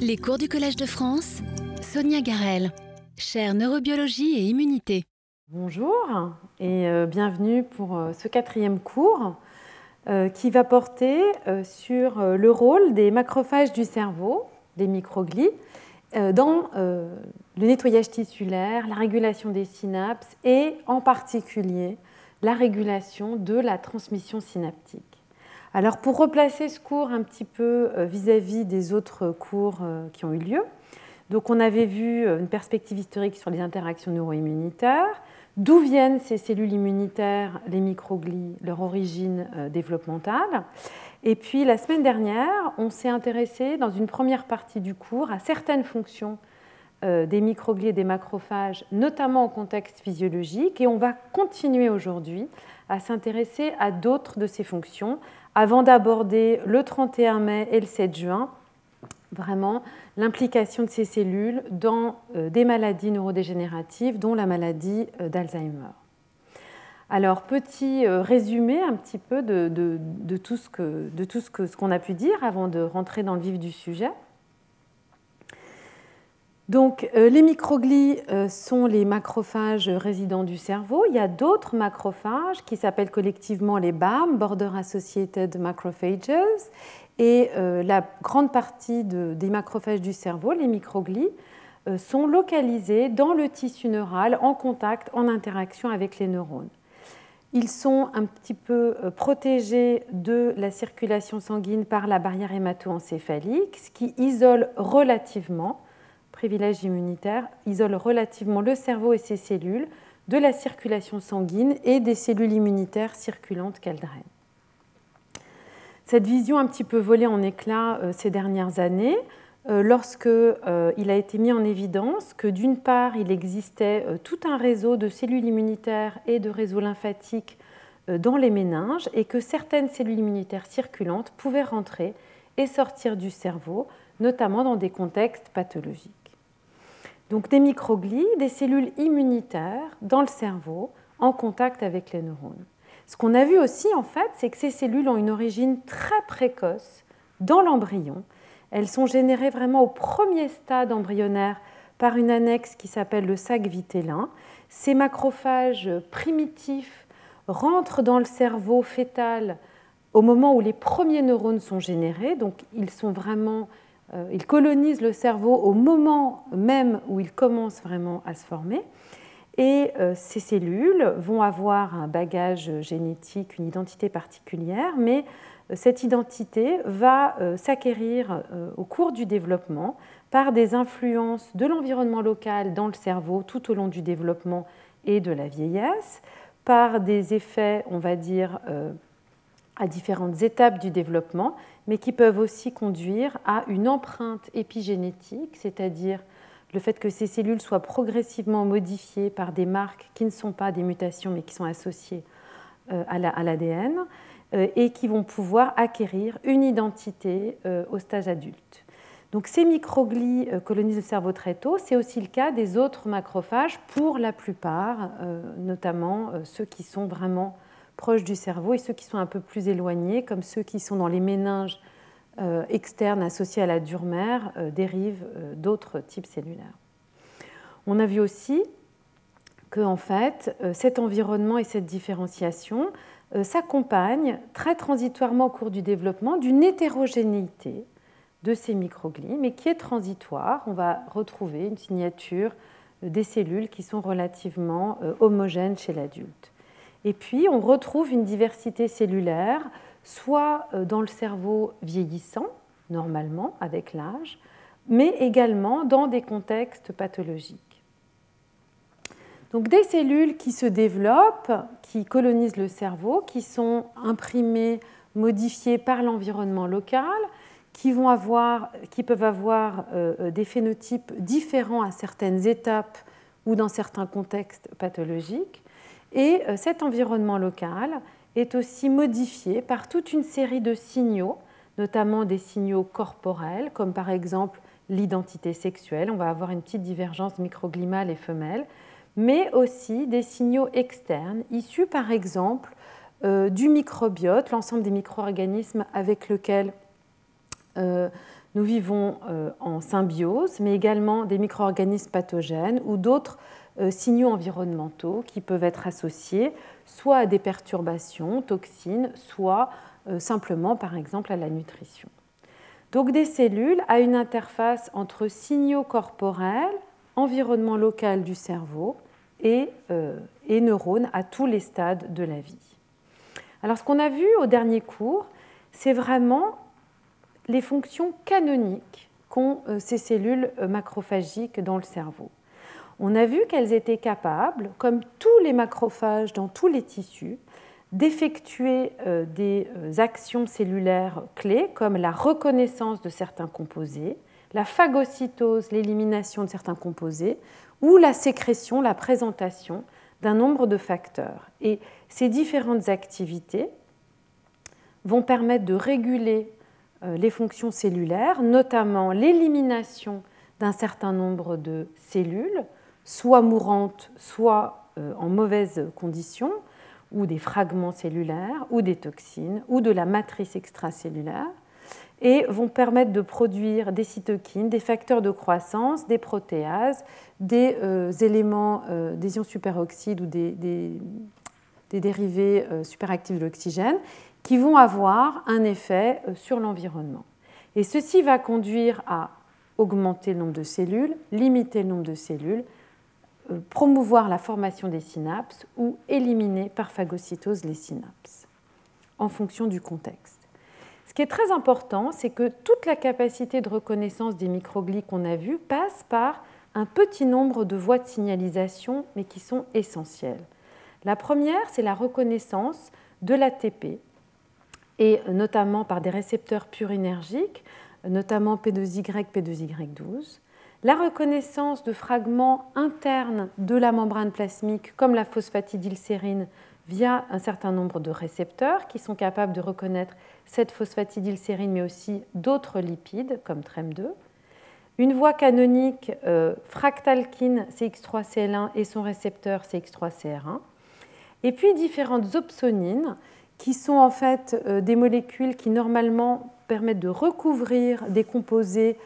Les cours du Collège de France, Sonia Garel, chaire neurobiologie et immunité. Bonjour et euh, bienvenue pour euh, ce quatrième cours euh, qui va porter sur le rôle des macrophages du cerveau, des microglies, dans le nettoyage tissulaire, la régulation des synapses et en particulier la régulation de la transmission synaptique. Alors pour replacer ce cours un petit peu euh, vis-à-vis des autres cours euh, qui ont eu lieu, donc on avait vu euh, une perspective historique sur les interactions neuroimmunitaires, d'où viennent ces cellules immunitaires, les microglies, leur origine développementale? Et puis la semaine dernière, on s'est intéressé dans une première partie du cours à certaines fonctions des microglies et des macrophages, notamment en contexte physiologique, et on va continuer aujourd'hui à s'intéresser à d'autres de ces fonctions, avant d'aborder le 31 mai et le 7 juin, vraiment l'implication de ces cellules dans euh, des maladies neurodégénératives, dont la maladie euh, d'Alzheimer. Alors, petit euh, résumé un petit peu de, tout ce qu'on a pu dire avant de rentrer dans le vif du sujet. Donc, euh, les microglies euh, sont les macrophages résidents du cerveau. Il y a d'autres macrophages qui s'appellent collectivement les BAM, Border Associated Macrophages. Et euh, la grande partie des macrophages du cerveau, les microglies, sont localisés dans le tissu neural en contact, en interaction avec les neurones. Ils sont un petit peu protégés de la circulation sanguine par la barrière hémato-encéphalique, ce qui isole relativement privilège immunitaire, isole relativement le cerveau et ses cellules de la circulation sanguine et des cellules immunitaires circulantes qu'elles drainent. Cette vision un petit peu volée en éclats euh, ces dernières années, euh, lorsqu'il euh, a été mis en évidence que d'une part, il existait tout un réseau de cellules immunitaires et de réseaux lymphatiques dans les méninges et que certaines cellules immunitaires circulantes pouvaient rentrer et sortir du cerveau, notamment dans des contextes pathologiques. Donc des microglies, des cellules immunitaires dans le cerveau en contact avec les neurones. Ce qu'on a vu aussi, en fait, c'est que ces cellules ont une origine très précoce dans l'embryon. Elles sont générées vraiment au premier stade embryonnaire par une annexe qui s'appelle le sac vitellin. Ces macrophages primitifs rentrent dans le cerveau fœtal au moment où les premiers neurones sont générés, donc ils sont vraiment euh, ils colonisent le cerveau au moment même où il commence vraiment à se former. Et euh, ces cellules vont avoir un bagage génétique, une identité particulière, mais euh, cette identité va s'acquérir au cours du développement par des influences de l'environnement local dans le cerveau tout au long du développement et de la vieillesse, par des effets, on va dire, à différentes étapes du développement, mais qui peuvent aussi conduire à une empreinte épigénétique, c'est-à-dire le fait que ces cellules soient progressivement modifiées par des marques qui ne sont pas des mutations, mais qui sont associées euh, à l'ADN, euh, et qui vont pouvoir acquérir une identité euh, au stage adulte. Donc ces microglies colonisent le cerveau très tôt. C'est aussi le cas des autres macrophages, pour la plupart, notamment ceux qui sont vraiment proches du cerveau et ceux qui sont un peu plus éloignés, comme ceux qui sont dans les méninges euh, externes associés à la dure mère, euh, dérivent euh, d'autres types cellulaires. On a vu aussi que en fait, cet environnement et cette différenciation s'accompagnent très transitoirement au cours du développement d'une hétérogénéité de ces microglies, mais qui est transitoire. On va retrouver une signature des cellules qui sont relativement homogènes chez l'adulte. Et puis, on retrouve une diversité cellulaire, soit euh, dans le cerveau vieillissant, normalement, avec l'âge, mais également dans des contextes pathologiques. Donc des cellules qui se développent, qui colonisent le cerveau, qui sont imprimées, modifiées par l'environnement local, qui, vont avoir, qui peuvent avoir euh, euh, des phénotypes différents à certaines étapes ou dans certains contextes pathologiques, et euh, cet environnement local est aussi modifié par toute une série de signaux, notamment des signaux corporels, comme par exemple l'identité sexuelle. On va avoir une petite divergence microglimale et femelle, mais aussi des signaux externes, issus par exemple euh, du microbiote, l'ensemble des micro-organismes avec lesquels euh, nous vivons en symbiose, mais également des micro-organismes pathogènes ou d'autres signaux environnementaux qui peuvent être associés soit à des perturbations, toxines, soit simplement par exemple à la nutrition. Donc des cellules à une interface entre signaux corporels, environnement local du cerveau et, euh, et neurones à tous les stades de la vie. Alors ce qu'on a vu au dernier cours, c'est vraiment les fonctions canoniques qu'ont euh, ces cellules euh, macrophagiques dans le cerveau. On a vu qu'elles étaient capables, comme tous les macrophages dans tous les tissus, d'effectuer euh, des euh, actions cellulaires clés comme la reconnaissance de certains composés, la phagocytose, l'élimination de certains composés, ou la sécrétion, la présentation d'un nombre de facteurs. Et ces différentes activités vont permettre de réguler euh, les fonctions cellulaires, notamment l'élimination d'un certain nombre de cellules, soit mourantes, soit en mauvaise condition, ou des fragments cellulaires, ou des toxines, ou de la matrice extracellulaire, et vont permettre de produire des cytokines, des facteurs de croissance, des protéases, des euh, éléments, euh, des ions superoxydes ou des, des dérivés euh, superactifs de l'oxygène, qui vont avoir un effet sur l'environnement. Et ceci va conduire à augmenter le nombre de cellules, limiter le nombre de cellules, euh, promouvoir la formation des synapses ou éliminer par phagocytose les synapses, en fonction du contexte. Ce qui est très important, c'est que toute la capacité de reconnaissance des microglies qu'on a vues passe par un petit nombre de voies de signalisation, mais qui sont essentielles. La première, c'est la reconnaissance de l'ATP, et notamment par des récepteurs purinergiques, notamment P2Y, P2Y12 la reconnaissance de fragments internes de la membrane plasmique comme la phosphatidylsérine via un certain nombre de récepteurs qui sont capables de reconnaître cette phosphatidylsérine mais aussi d'autres lipides comme TREM2. Une voie canonique euh, fractalkine CX3CL1 et son récepteur CX3CR1. Et puis différentes opsonines qui sont en fait euh, des molécules qui normalement permettent de recouvrir des composés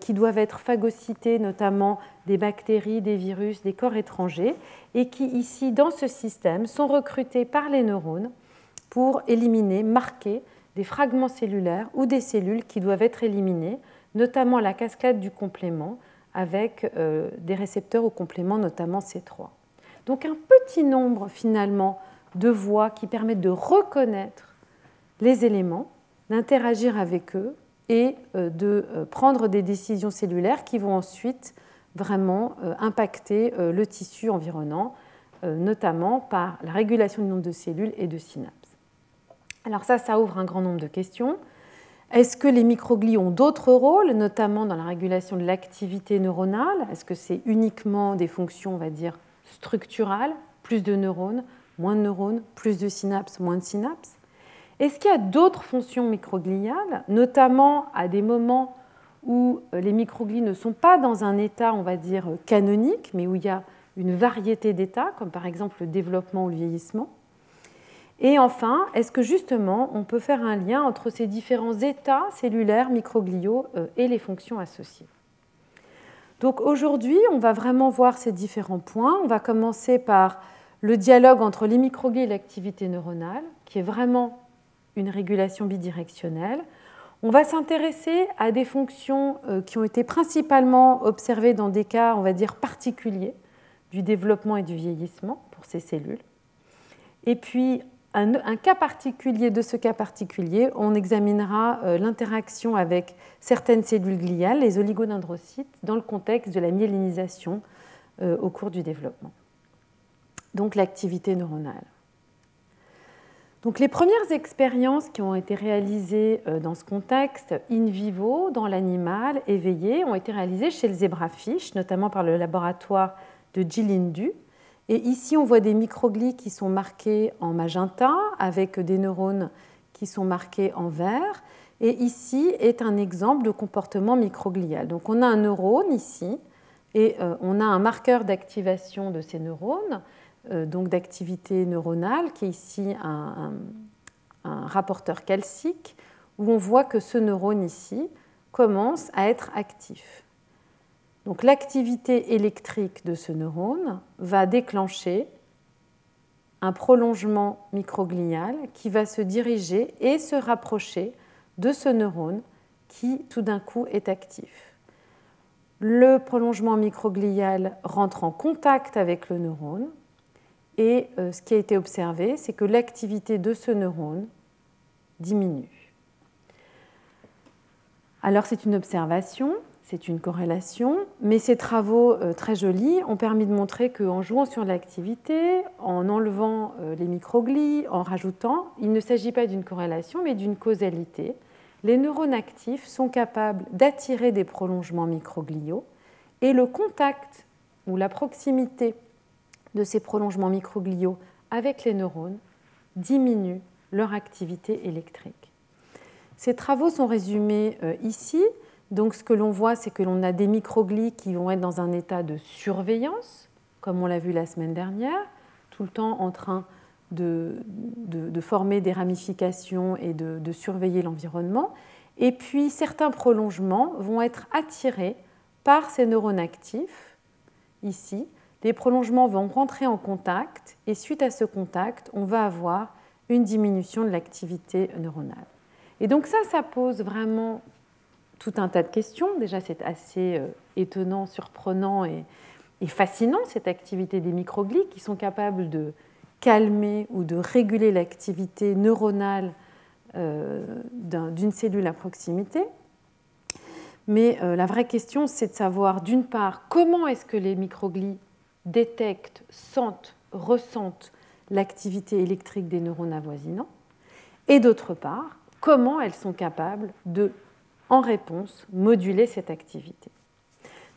qui doivent être phagocytés, notamment des bactéries, des virus, des corps étrangers, et qui ici, dans ce système, sont recrutés par les neurones pour éliminer, marquer des fragments cellulaires ou des cellules qui doivent être éliminées, notamment la cascade du complément avec euh, des récepteurs au complément, notamment C3. Donc un petit nombre finalement de voies qui permettent de reconnaître les éléments, d'interagir avec eux et euh, de euh, prendre des décisions cellulaires qui vont ensuite vraiment euh, impacter le tissu environnant, notamment par la régulation du nombre de cellules et de synapses. Alors ça, ça ouvre un grand nombre de questions. Est-ce que les microglies ont d'autres rôles, notamment dans la régulation de l'activité neuronale? Est-ce que c'est uniquement des fonctions, on va dire, structurales, plus de neurones, moins de neurones, plus de synapses, moins de synapses? Est-ce qu'il y a d'autres fonctions microgliales, notamment à des moments où euh, les microglies ne sont pas dans un état, on va dire, canonique, mais où il y a une variété d'états, comme par exemple le développement ou le vieillissement? Et enfin, est-ce que justement on peut faire un lien entre ces différents états cellulaires microgliaux euh, et les fonctions associées? Donc aujourd'hui, on va vraiment voir ces différents points. On va commencer par le dialogue entre les microglies et l'activité neuronale, qui est vraiment une régulation bidirectionnelle. On va s'intéresser à des fonctions euh, qui ont été principalement observées dans des cas, on va dire, particuliers du développement et du vieillissement pour ces cellules. Et puis, un, cas particulier de ce cas particulier, on examinera euh, l'interaction avec certaines cellules gliales, les oligodendrocytes, dans le contexte de la myélinisation euh, au cours du développement. Donc l'activité neuronale. Donc les premières expériences qui ont été réalisées euh, dans ce contexte in vivo, dans l'animal éveillé, ont été réalisées chez le zébrafiche, notamment par le laboratoire de Jilindu. Et ici, on voit des microglies qui sont marqués en magenta avec des neurones qui sont marqués en vert. Et ici est un exemple de comportement microglial. Donc on a un neurone ici et euh, on a un marqueur d'activation de ces neurones donc d'activité neuronale, qui est ici un, rapporteur calcique, où on voit que ce neurone ici commence à être actif. Donc l'activité électrique de ce neurone va déclencher un prolongement microglial qui va se diriger et se rapprocher de ce neurone qui tout d'un coup est actif. Le prolongement microglial rentre en contact avec le neurone et euh, ce qui a été observé, c'est que l'activité de ce neurone diminue. Alors c'est une observation, c'est une corrélation, mais ces travaux euh, très jolis ont permis de montrer qu'en jouant sur l'activité, en enlevant euh, les microglies, en rajoutant, il ne s'agit pas d'une corrélation, mais d'une causalité. Les neurones actifs sont capables d'attirer des prolongements microgliaux et le contact ou la proximité de ces prolongements microgliaux avec les neurones diminue leur activité électrique. Ces travaux sont résumés euh, ici donc ce que l'on voit, c'est que l'on a des microglies qui vont être dans un état de surveillance, comme on l'a vu la semaine dernière, tout le temps en train de, former des ramifications et de, de surveiller l'environnement. Et puis certains prolongements vont être attirés par ces neurones actifs, ici. Les prolongements vont rentrer en contact et suite à ce contact, on va avoir une diminution de l'activité neuronale. Et donc ça, ça pose vraiment tout un tas de questions. Déjà, c'est assez euh, étonnant, surprenant et, fascinant, cette activité des microglies qui sont capables de calmer ou de réguler l'activité neuronale euh, d'une cellule à proximité. Mais euh, la vraie question, c'est de savoir, d'une part, comment est-ce que les microglies détectent, sentent, ressentent l'activité électrique des neurones avoisinants, et d'autre part, comment elles sont capables de en réponse, moduler cette activité.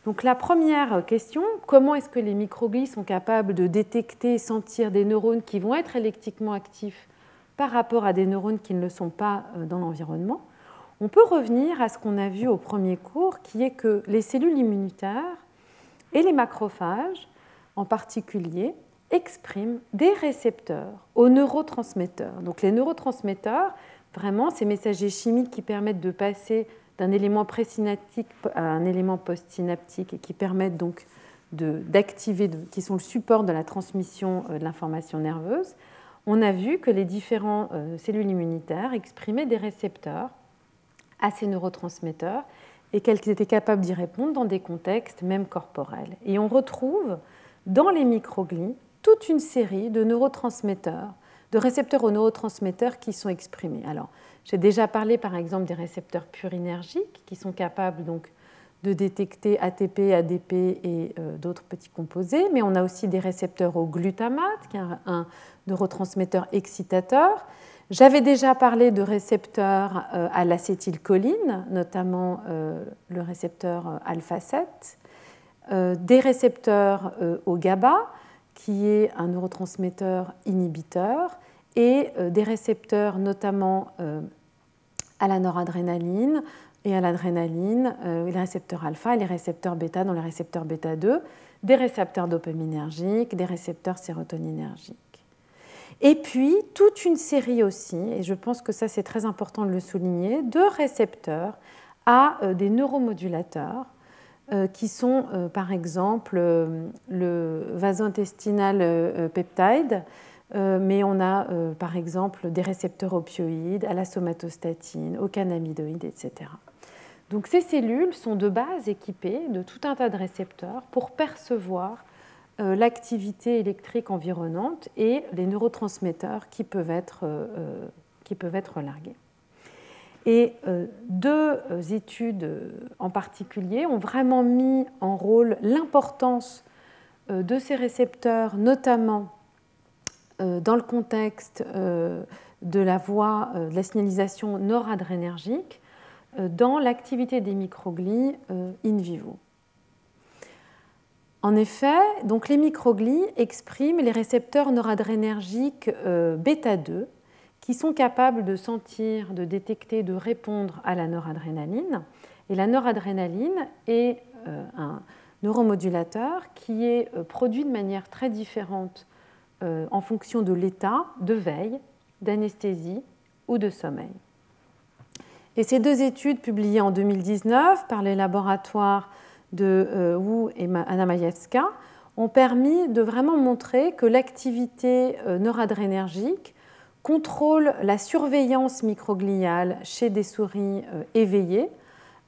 Donc la première question, comment est-ce que les microglies sont capables de détecter et sentir des neurones qui vont être électriquement actifs par rapport à des neurones qui ne le sont pas euh, dans l'environnement? On peut revenir à ce qu'on a vu au premier cours, qui est que les cellules immunitaires et les macrophages en particulier expriment des récepteurs aux neurotransmetteurs. Donc les neurotransmetteurs, vraiment, ces messagers chimiques qui permettent de passer d'un élément présynaptique à un élément postsynaptique et qui permettent donc d'activer, qui sont le support de la transmission euh, de l'information nerveuse, on a vu que les différentes euh, cellules immunitaires exprimaient des récepteurs à ces neurotransmetteurs et qu'elles étaient capables d'y répondre dans des contextes même corporels. Et on retrouve dans les microglies toute une série de neurotransmetteurs, de récepteurs aux neurotransmetteurs qui sont exprimés. Alors, j'ai déjà parlé par exemple des récepteurs purinergiques qui sont capables donc de détecter ATP, ADP et euh, d'autres petits composés, mais on a aussi des récepteurs au glutamate, qui est un, neurotransmetteur excitateur. J'avais déjà parlé de récepteurs euh, à l'acétylcholine, notamment euh, le récepteur alpha-7, des récepteurs au GABA, qui est un neurotransmetteur inhibiteur, et euh, des récepteurs notamment euh, à la noradrénaline et à l'adrénaline, euh, les récepteurs alpha et les récepteurs bêta, dont les récepteurs bêta 2, des récepteurs dopaminergiques, des récepteurs sérotoninergiques. Et puis, toute une série aussi, et je pense que ça c'est très important de le souligner, de récepteurs à des neuromodulateurs qui sont par exemple le vaso-intestinal peptide, euh, mais on a euh, par exemple des récepteurs opioïdes, à la somatostatine, aux cannabinoïdes, etc. Donc ces cellules sont de base équipées de tout un tas de récepteurs pour percevoir euh, l'activité électrique environnante et les neurotransmetteurs qui peuvent être, qui peuvent être largués. Et deux études en particulier ont vraiment mis en rôle l'importance de ces récepteurs, notamment euh, dans le contexte euh, de la voie euh, de la signalisation noradrénergique dans l'activité des microglies in vivo. En effet, donc les microglies expriment les récepteurs noradrénergiques bêta 2 sont capables de sentir, de détecter, de répondre à la noradrénaline. Et la noradrénaline est un neuromodulateur qui est produit de manière très différente euh, en fonction de l'état de veille, d'anesthésie ou de sommeil. Et ces deux études publiées en 2019 par les laboratoires de Wu et Anna Majewska ont permis de vraiment montrer que l'activité noradrénergique contrôle la surveillance microgliale chez des souris éveillées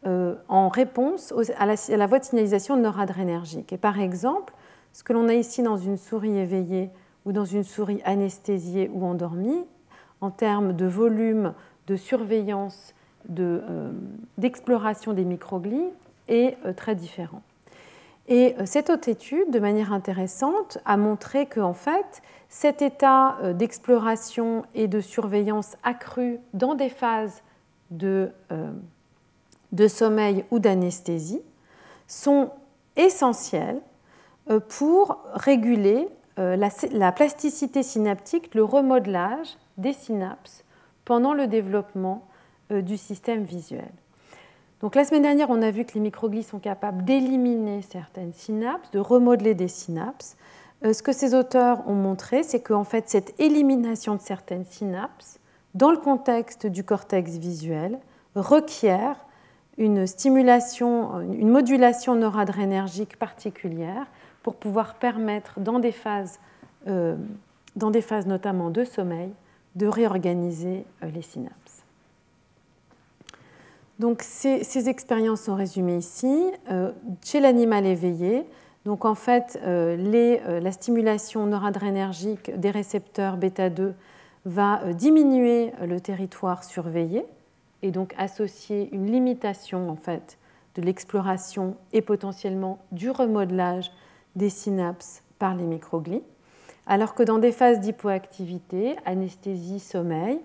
en réponse à la, voie de signalisation noradrénergique. Et par exemple, ce que l'on a ici dans une souris éveillée ou dans une souris anesthésiée ou endormie, en termes de volume de surveillance, euh, d'exploration des microglies, est euh, très différent. Et euh, cette autre étude, de manière intéressante, a montré qu'en fait, cet état d'exploration et de surveillance accrue dans des phases de, de sommeil ou d'anesthésie sont essentiels pour réguler euh, la, plasticité synaptique, le remodelage des synapses pendant le développement euh, du système visuel. Donc la semaine dernière, on a vu que les microglies sont capables d'éliminer certaines synapses, de remodeler des synapses. Euh, ce que ces auteurs ont montré, c'est qu'en fait, cette élimination de certaines synapses, dans le contexte du cortex visuel, requiert une stimulation, une modulation noradrénergique particulière pour pouvoir permettre, dans des phases, euh, dans des phases notamment de sommeil, de réorganiser euh, les synapses. Donc ces, expériences sont résumées ici. Euh, chez l'animal éveillé, donc en fait, la stimulation noradrénergique des récepteurs bêta-2 va diminuer le territoire surveillé et donc associer une limitation en fait de l'exploration et potentiellement du remodelage des synapses par les microglies, alors que dans des phases d'hypoactivité, anesthésie, sommeil,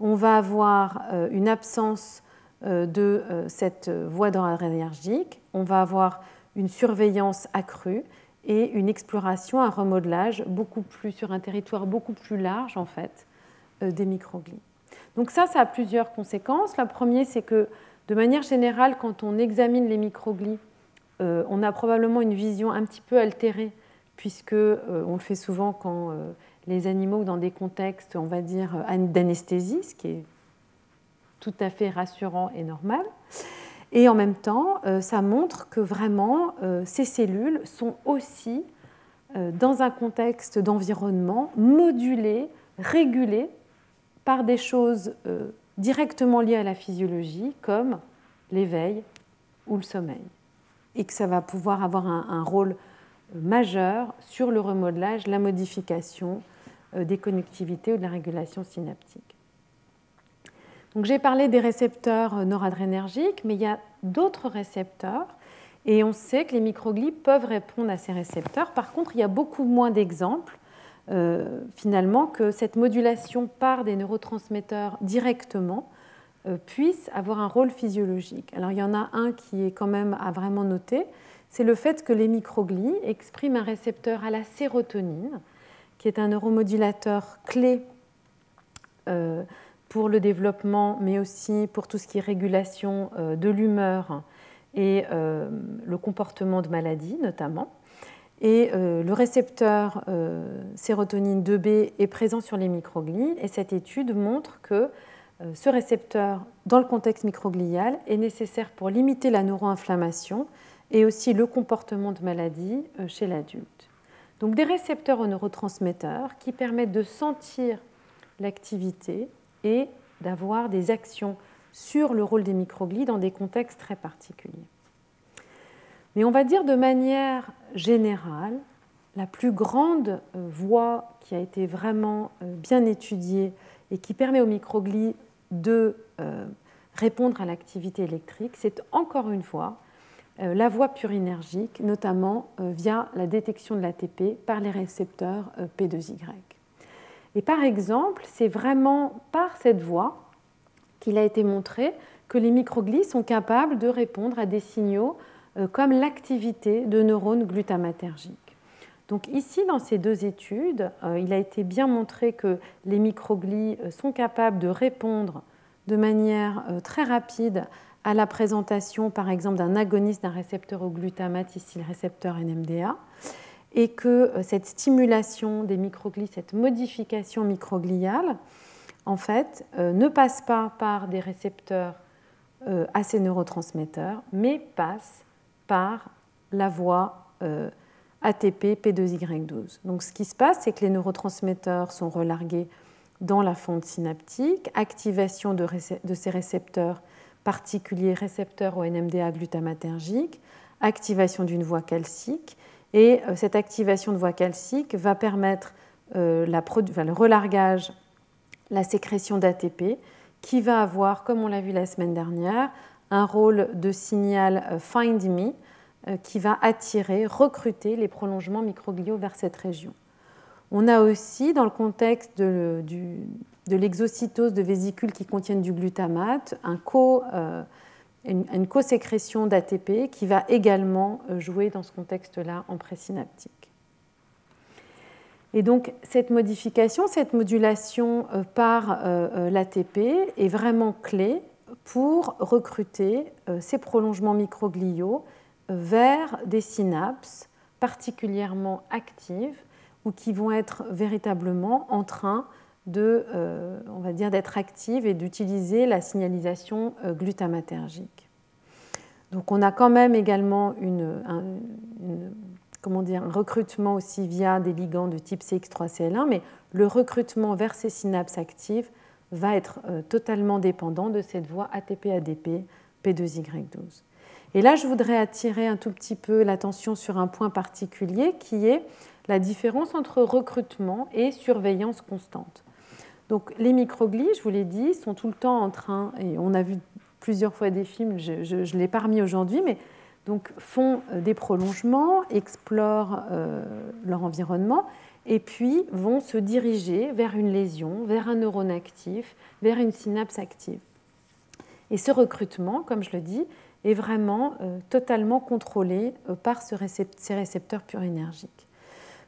on va avoir euh, une absence euh, de euh, cette voie d'adrénergique, on va avoir une surveillance accrue et une exploration, un remodelage beaucoup plus sur un territoire beaucoup plus large en fait des microglies. Donc ça, ça a plusieurs conséquences. La première, c'est que de manière générale, quand on examine les microglies euh, on a probablement une vision un petit peu altérée, puisque euh, on le fait souvent quand euh, les animaux, dans des contextes, on va dire, d'anesthésie, ce qui est tout à fait rassurant et normal. Et en même temps, ça montre que vraiment, ces cellules sont aussi, dans un contexte d'environnement, modulées, régulées par des choses directement liées à la physiologie, comme l'éveil ou le sommeil et que ça va pouvoir avoir un, rôle majeur sur le remodelage, la modification euh, des connectivités ou de la régulation synaptique. Donc j'ai parlé des récepteurs euh, noradrénergiques, mais il y a d'autres récepteurs et on sait que les microglies peuvent répondre à ces récepteurs. Par contre, il y a beaucoup moins d'exemples euh, finalement que cette modulation par des neurotransmetteurs directement euh, puissent avoir un rôle physiologique. Alors il y en a un qui est quand même à vraiment noter, c'est le fait que les microglies expriment un récepteur à la sérotonine, qui est un neuromodulateur clé pour le développement, mais aussi pour tout ce qui est régulation euh, de l'humeur et le comportement de maladie notamment. Et le récepteur sérotonine 2B est présent sur les microglies et cette étude montre que euh, ce récepteur, dans le contexte microglial, est nécessaire pour limiter la neuroinflammation et aussi le comportement de maladie euh, chez l'adulte. Donc des récepteurs aux neurotransmetteurs qui permettent de sentir l'activité et d'avoir des actions sur le rôle des microglies dans des contextes très particuliers. Mais on va dire de manière générale, la plus grande euh, voie qui a été vraiment bien étudiée et qui permet aux microglies de euh, répondre à l'activité électrique, c'est encore une fois euh, la voie purinergique, notamment euh, via la détection de l'ATP par les récepteurs P2Y. Et par exemple, c'est vraiment par cette voie qu'il a été montré que les microglies sont capables de répondre à des signaux comme l'activité de neurones glutamatergiques. Donc ici, dans ces deux études, euh, il a été bien montré que les microglies euh, sont capables de répondre de manière euh, très rapide à la présentation, par exemple, d'un agoniste d'un récepteur au glutamate, ici le récepteur NMDA, et que cette stimulation des microglies, cette modification microgliale, en fait, ne passe pas par des récepteurs à ces neurotransmetteurs, mais passe par la voie ATP P2Y12. Donc ce qui se passe, c'est que les neurotransmetteurs sont relargués dans la fonte synaptique, activation de, ces récepteurs particuliers, récepteurs au NMDA glutamatergique, activation d'une voie calcique, et euh, cette activation de voie calcique va permettre euh, le relargage, la sécrétion d'ATP, qui va avoir, comme on l'a vu la semaine dernière, un rôle de signal euh, Find Me, qui va attirer, recruter les prolongements microgliaux vers cette région. On a aussi, dans le contexte de, l'exocytose de vésicules qui contiennent du glutamate, euh, une, co-sécrétion d'ATP qui va également euh, jouer dans ce contexte-là en présynaptique. Et donc cette modification, cette modulation par l'ATP est vraiment clé pour recruter ces prolongements microgliaux vers des synapses particulièrement actives ou qui vont être véritablement en train euh, on va dire, d'être actives et d'utiliser la signalisation euh, glutamatergique. Donc on a quand même également un recrutement aussi via des ligands de type CX3CL1, mais le recrutement vers ces synapses actives va être euh, totalement dépendant de cette voie ATP-ADP P2Y12. Et là, je voudrais attirer un tout petit peu l'attention sur un point particulier qui est la différence entre recrutement et surveillance constante. Donc les microglies, je vous l'ai dit, sont tout le temps en train, et on a vu plusieurs fois des films, je ne l'ai pas remis aujourd'hui, mais donc font euh, des prolongements, explorent euh, leur environnement, et puis vont se diriger vers une lésion, vers un neurone actif, vers une synapse active. Et ce recrutement, comme je le dis, est vraiment euh, totalement contrôlé par ces récepteurs purinergiques.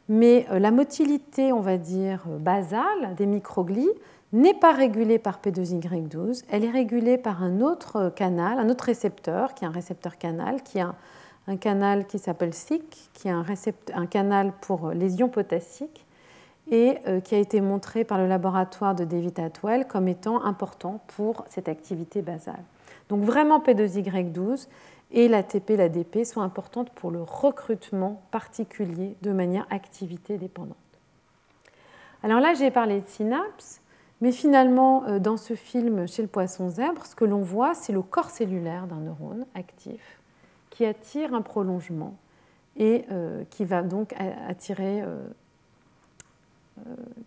Mais euh, la motilité, on va dire, basale des microglies n'est pas régulée par P2Y12, elle est régulée par un autre canal, un autre récepteur, qui est un récepteur canal, qui a un canal qui s'appelle SIC, qui est un, canal pour les ions potassiques, et qui a été montré par le laboratoire de David Atwell comme étant important pour cette activité basale. Donc vraiment P2Y12 et l'ATP, l'ADP sont importantes pour le recrutement particulier de manière activité dépendante. Alors là, j'ai parlé de synapses, mais finalement, euh, dans ce film chez le poisson zèbre, ce que l'on voit, c'est le corps cellulaire d'un neurone actif qui attire un prolongement et euh, qui va donc attirer, euh,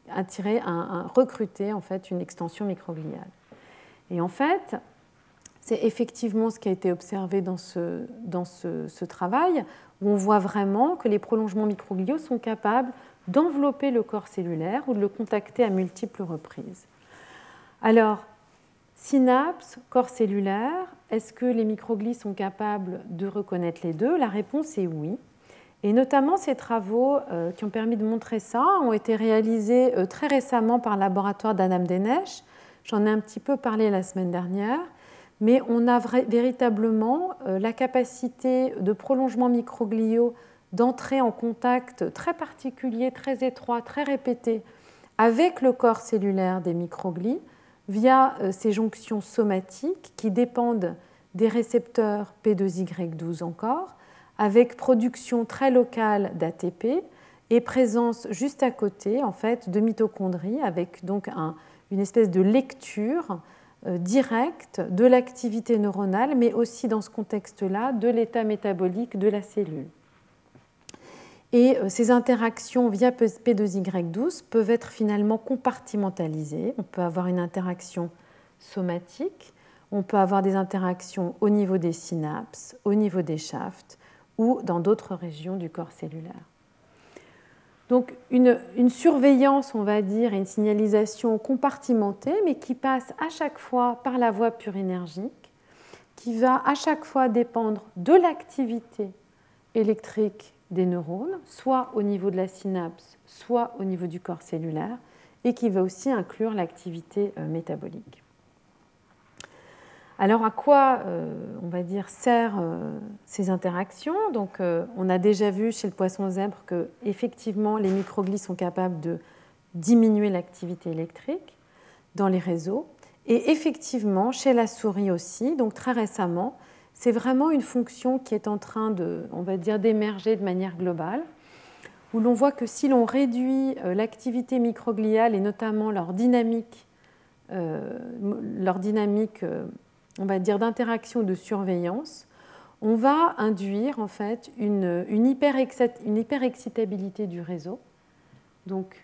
attirer un, recruter en fait une extension microgliale. Et en fait, c'est effectivement ce qui a été observé dans, ce, travail, où on voit vraiment que les prolongements microgliaux sont capables d'envelopper le corps cellulaire ou de le contacter à multiples reprises. Alors, synapse, corps cellulaire, est-ce que les microglies sont capables de reconnaître les deux? La réponse est oui. Et notamment, ces travaux euh, qui ont permis de montrer ça ont été réalisés euh, très récemment par le laboratoire d'Anam Denesh. J'en ai un petit peu parlé la semaine dernière mais on a véritablement euh, la capacité de prolongement microgliaux d'entrer en contact très particulier, très étroit, très répété avec le corps cellulaire des microglies via euh, ces jonctions somatiques qui dépendent des récepteurs P2Y12 encore, avec production très locale d'ATP et présence juste à côté en fait de mitochondries avec donc une espèce de lecture euh, direct de l'activité neuronale, mais aussi dans ce contexte-là de l'état métabolique de la cellule. Et euh, ces interactions via P2Y12 peuvent être finalement compartimentalisées. On peut avoir une interaction somatique, on peut avoir des interactions au niveau des synapses, au niveau des shafts ou dans d'autres régions du corps cellulaire. Donc une, surveillance, on va dire, et une signalisation compartimentée, mais qui passe à chaque fois par la voie purinergique, qui va à chaque fois dépendre de l'activité électrique des neurones, soit au niveau de la synapse, soit au niveau du corps cellulaire, et qui va aussi inclure l'activité euh, métabolique. Alors à quoi, euh, on va dire, servent euh, ces interactions? Donc euh, on a déjà vu chez le poisson zèbre que effectivement les microglies sont capables de diminuer l'activité électrique dans les réseaux. Et effectivement, chez la souris aussi, donc très récemment, c'est vraiment une fonction qui est en train de, on va dire, d'émerger de manière globale, où l'on voit que si l'on réduit l'activité microgliale et notamment leur dynamique, leur dynamique, on va dire, d'interaction de surveillance, on va induire en fait une, hyperexcitabilité du réseau, donc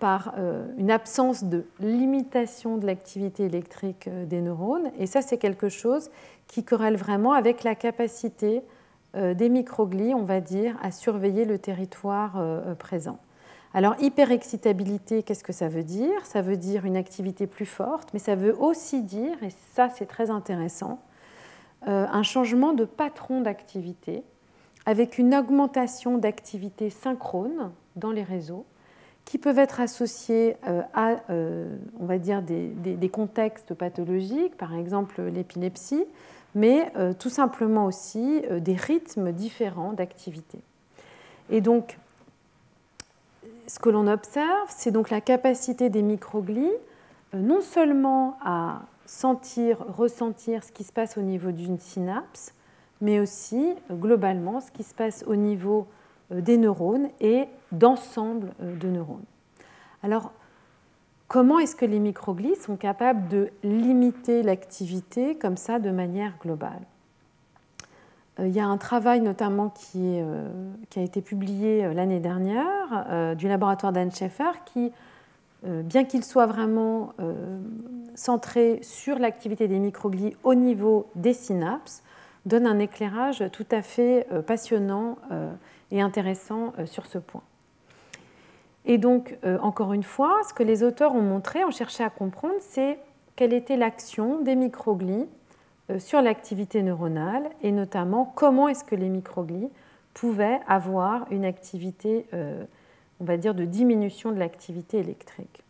par une absence de limitation de l'activité électrique des neurones. Et ça, c'est quelque chose qui corrèle vraiment avec la capacité euh, des microglies, on va dire, à surveiller le territoire euh, euh, présent. Alors, hyperexcitabilité, qu'est-ce que ça veut dire? Ça veut dire une activité plus forte, mais ça veut aussi dire, et ça c'est très intéressant, un changement de patron d'activité avec une augmentation d'activité synchrone dans les réseaux qui peuvent être associés à, on va dire, des contextes pathologiques, par exemple l'épilepsie, mais euh, tout simplement aussi euh, des rythmes différents d'activité. Et donc, ce que l'on observe, c'est donc la capacité des microglies euh, non seulement à sentir, ressentir ce qui se passe au niveau d'une synapse, mais aussi globalement ce qui se passe au niveau des neurones et d'ensemble de neurones. Alors, Comment est-ce que les microglies sont capables de limiter l'activité comme ça de manière globale? euh, Il y a un travail notamment qui, euh, a été publié euh, l'année dernière du laboratoire d'Anne Schaeffer qui, bien qu'il soit vraiment centré sur l'activité des microglies au niveau des synapses, donne un éclairage tout à fait passionnant et intéressant sur ce point. Et donc, euh, encore une fois, ce que les auteurs ont montré, ont cherché à comprendre, c'est quelle était l'action des microglies euh, sur l'activité neuronale et notamment comment est-ce que les microglies pouvaient avoir une activité, euh, on va dire, de diminution de l'activité électrique.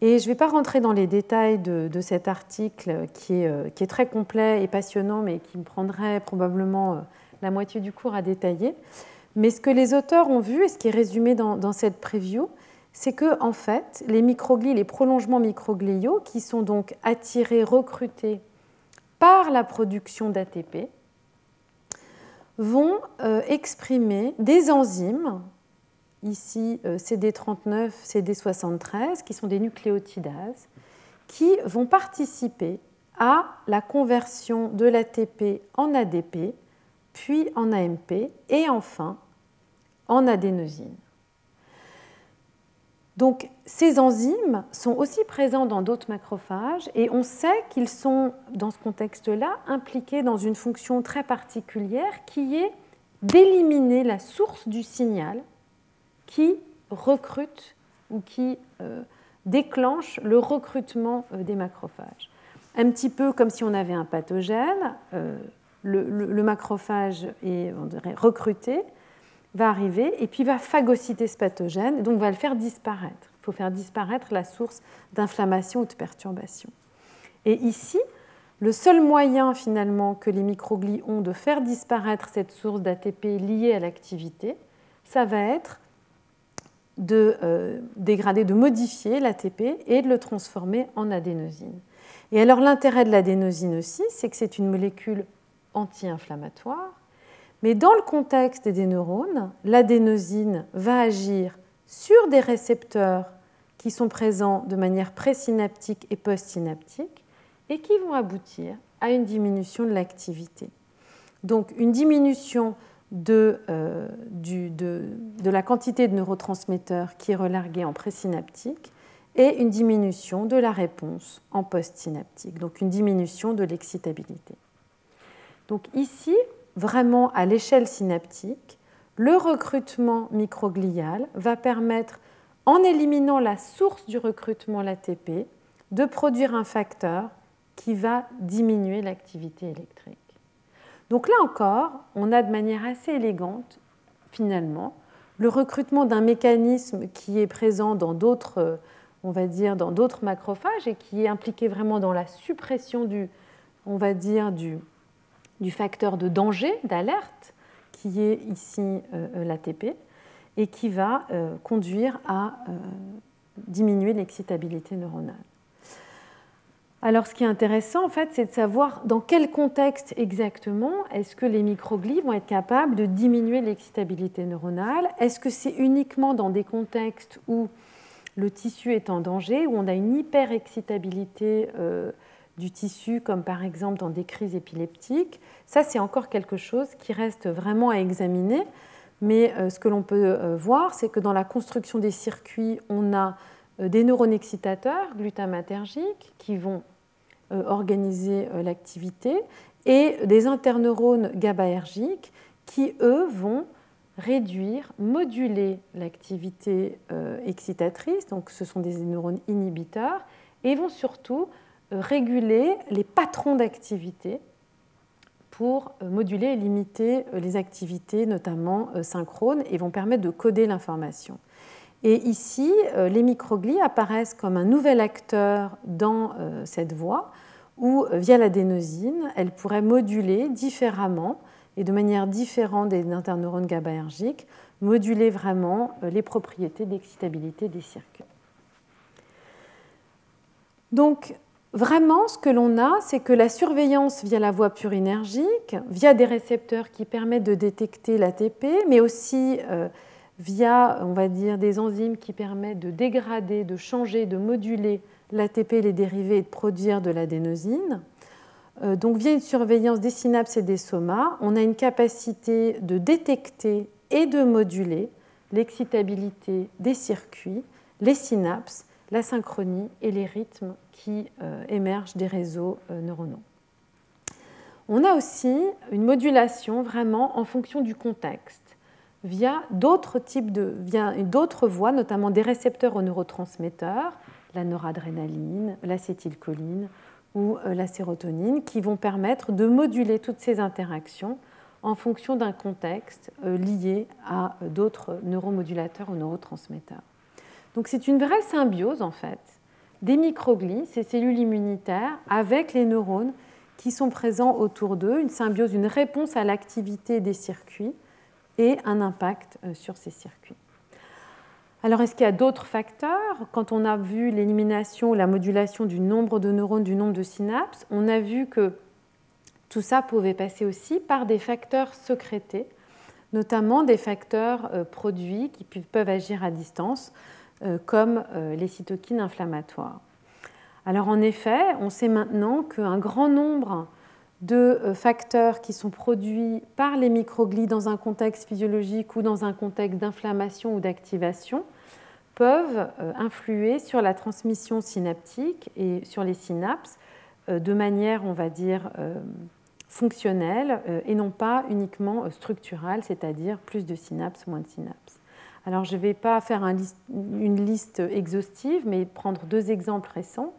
Et je ne vais pas rentrer dans les détails de, cet article qui est, qui est, très complet et passionnant, mais qui me prendrait probablement la moitié du cours à détailler. Mais ce que les auteurs ont vu, et ce qui est résumé dans, cette preview, c'est que en fait, les microglies, les prolongements microgliaux, qui sont donc attirés, recrutés par la production d'ATP, vont euh, exprimer des enzymes, ici euh, CD39, CD73, qui sont des nucléotidases, qui vont participer à la conversion de l'ATP en ADP, puis en AMP, et enfin en adénosine. Donc ces enzymes sont aussi présents dans d'autres macrophages et on sait qu'ils sont, dans ce contexte-là, impliqués dans une fonction très particulière qui est d'éliminer la source du signal qui recrute ou qui euh, déclenche le recrutement euh, des macrophages. Un petit peu comme si on avait un pathogène, euh, le, macrophage est recruté, va arriver et puis va phagocyter ce pathogène, donc va le faire disparaître. Il faut faire disparaître la source d'inflammation ou de perturbation. Et ici, le seul moyen finalement que les microglies ont de faire disparaître cette source d'ATP liée à l'activité, ça va être de euh, dégrader, de modifier l'ATP et de le transformer en adénosine. Et alors l'intérêt de l'adénosine aussi, c'est que c'est une molécule anti-inflammatoire mais dans le contexte des neurones, l'adénosine va agir sur des récepteurs qui sont présents de manière présynaptique et postsynaptique et qui vont aboutir à une diminution de l'activité. Donc une diminution de, euh, la quantité de neurotransmetteurs qui est relarguée en présynaptique et une diminution de la réponse en postsynaptique, donc une diminution de l'excitabilité. Donc ici, vraiment à l'échelle synaptique, le recrutement microglial va permettre, en éliminant la source du recrutement, l'ATP, de produire un facteur qui va diminuer l'activité électrique. Donc là encore, on a de manière assez élégante, finalement, le recrutement d'un mécanisme qui est présent dans d'autres, on va dire, dans d'autres macrophages et qui est impliqué vraiment dans la suppression du, on va dire, du, du facteur de danger, d'alerte, qui est ici euh, euh, l'ATP, et qui va euh, conduire à diminuer l'excitabilité neuronale. Alors, ce qui est intéressant, en fait, c'est de savoir dans quel contexte exactement est-ce que les microglies vont être capables de diminuer l'excitabilité neuronale. Est-ce que c'est uniquement dans des contextes où le tissu est en danger, où on a une hyperexcitabilité du tissu, comme par exemple dans des crises épileptiques Ça, c'est encore quelque chose qui reste vraiment à examiner. Mais euh, ce que l'on peut euh, voir, c'est que dans la construction des circuits, on a des neurones excitateurs glutamatergiques qui vont euh, organiser euh, l'activité, et des interneurones GABAergiques qui, eux, vont réduire, moduler l'activité euh, excitatrice, donc ce sont des neurones inhibiteurs, et vont surtout réguler les patrons d'activité pour moduler et limiter les activités, notamment synchrones, et vont permettre de coder l'information. Et ici, les microglies apparaissent comme un nouvel acteur dans cette voie où, euh, via l'adénosine, elle pourrait moduler différemment et de manière différente des interneurones GABAergiques, moduler vraiment euh, les propriétés d'excitabilité des circuits. Donc, vraiment, ce que l'on a, c'est que la surveillance via la voie purinergique, via des récepteurs qui permettent de détecter l'ATP, mais aussi euh, via, des enzymes qui permettent de dégrader, de changer, de moduler l'ATP, les dérivés et de produire de l'adénosine. Euh, donc, via une surveillance des synapses et des somas, on a une capacité de détecter et de moduler l'excitabilité des circuits, les synapses, la synchronie et les rythmes qui euh, émergent des réseaux euh, neuronaux. On a aussi une modulation vraiment en fonction du contexte via d'autres types de, via d'autres voies, notamment des récepteurs aux neurotransmetteurs, la noradrénaline, l'acétylcholine ou euh, la sérotonine, qui vont permettre de moduler toutes ces interactions en fonction d'un contexte lié à d'autres neuromodulateurs ou neurotransmetteurs. Donc c'est une vraie symbiose en fait des microglies, ces cellules immunitaires, avec les neurones qui sont présents autour d'eux, une symbiose, une réponse à l'activité des circuits et un impact sur ces circuits. Alors, est-ce qu'il y a d'autres facteurs? Quand on a vu l'élimination ou la modulation du nombre de neurones, du nombre de synapses, on a vu que tout ça pouvait passer aussi par des facteurs sécrétés, notamment des facteurs euh, produits qui peuvent agir à distance, euh, comme euh, les cytokines inflammatoires. Alors, en effet, on sait maintenant qu'un grand nombre de facteurs qui sont produits par les microglies dans un contexte physiologique ou dans un contexte d'inflammation ou d'activation peuvent euh, influer sur la transmission synaptique et sur les synapses euh, de manière, on va dire, euh, fonctionnelle et non pas uniquement structurale, c'est-à-dire plus de synapses, moins de synapses. Alors je ne vais pas faire une liste exhaustive, mais prendre deux exemples récents.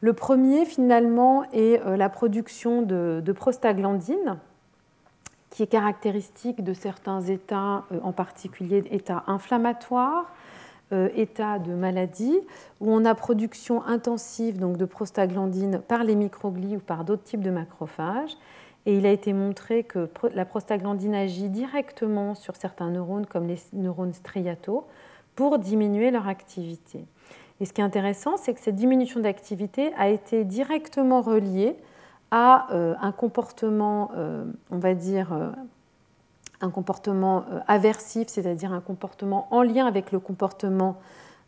Le premier, finalement, est la production de, prostaglandine, qui est caractéristique de certains états, en particulier états inflammatoires, euh, état de maladie, où on a production intensive donc, de prostaglandine par les microglies ou par d'autres types de macrophages. Et il a été montré que la prostaglandine agit directement sur certains neurones, comme les neurones striataux, pour diminuer leur activité. Et ce qui est intéressant, c'est que cette diminution d'activité a été directement reliée à euh, un comportement, euh, on va dire, un comportement euh, aversif, c'est-à-dire un comportement en lien avec le comportement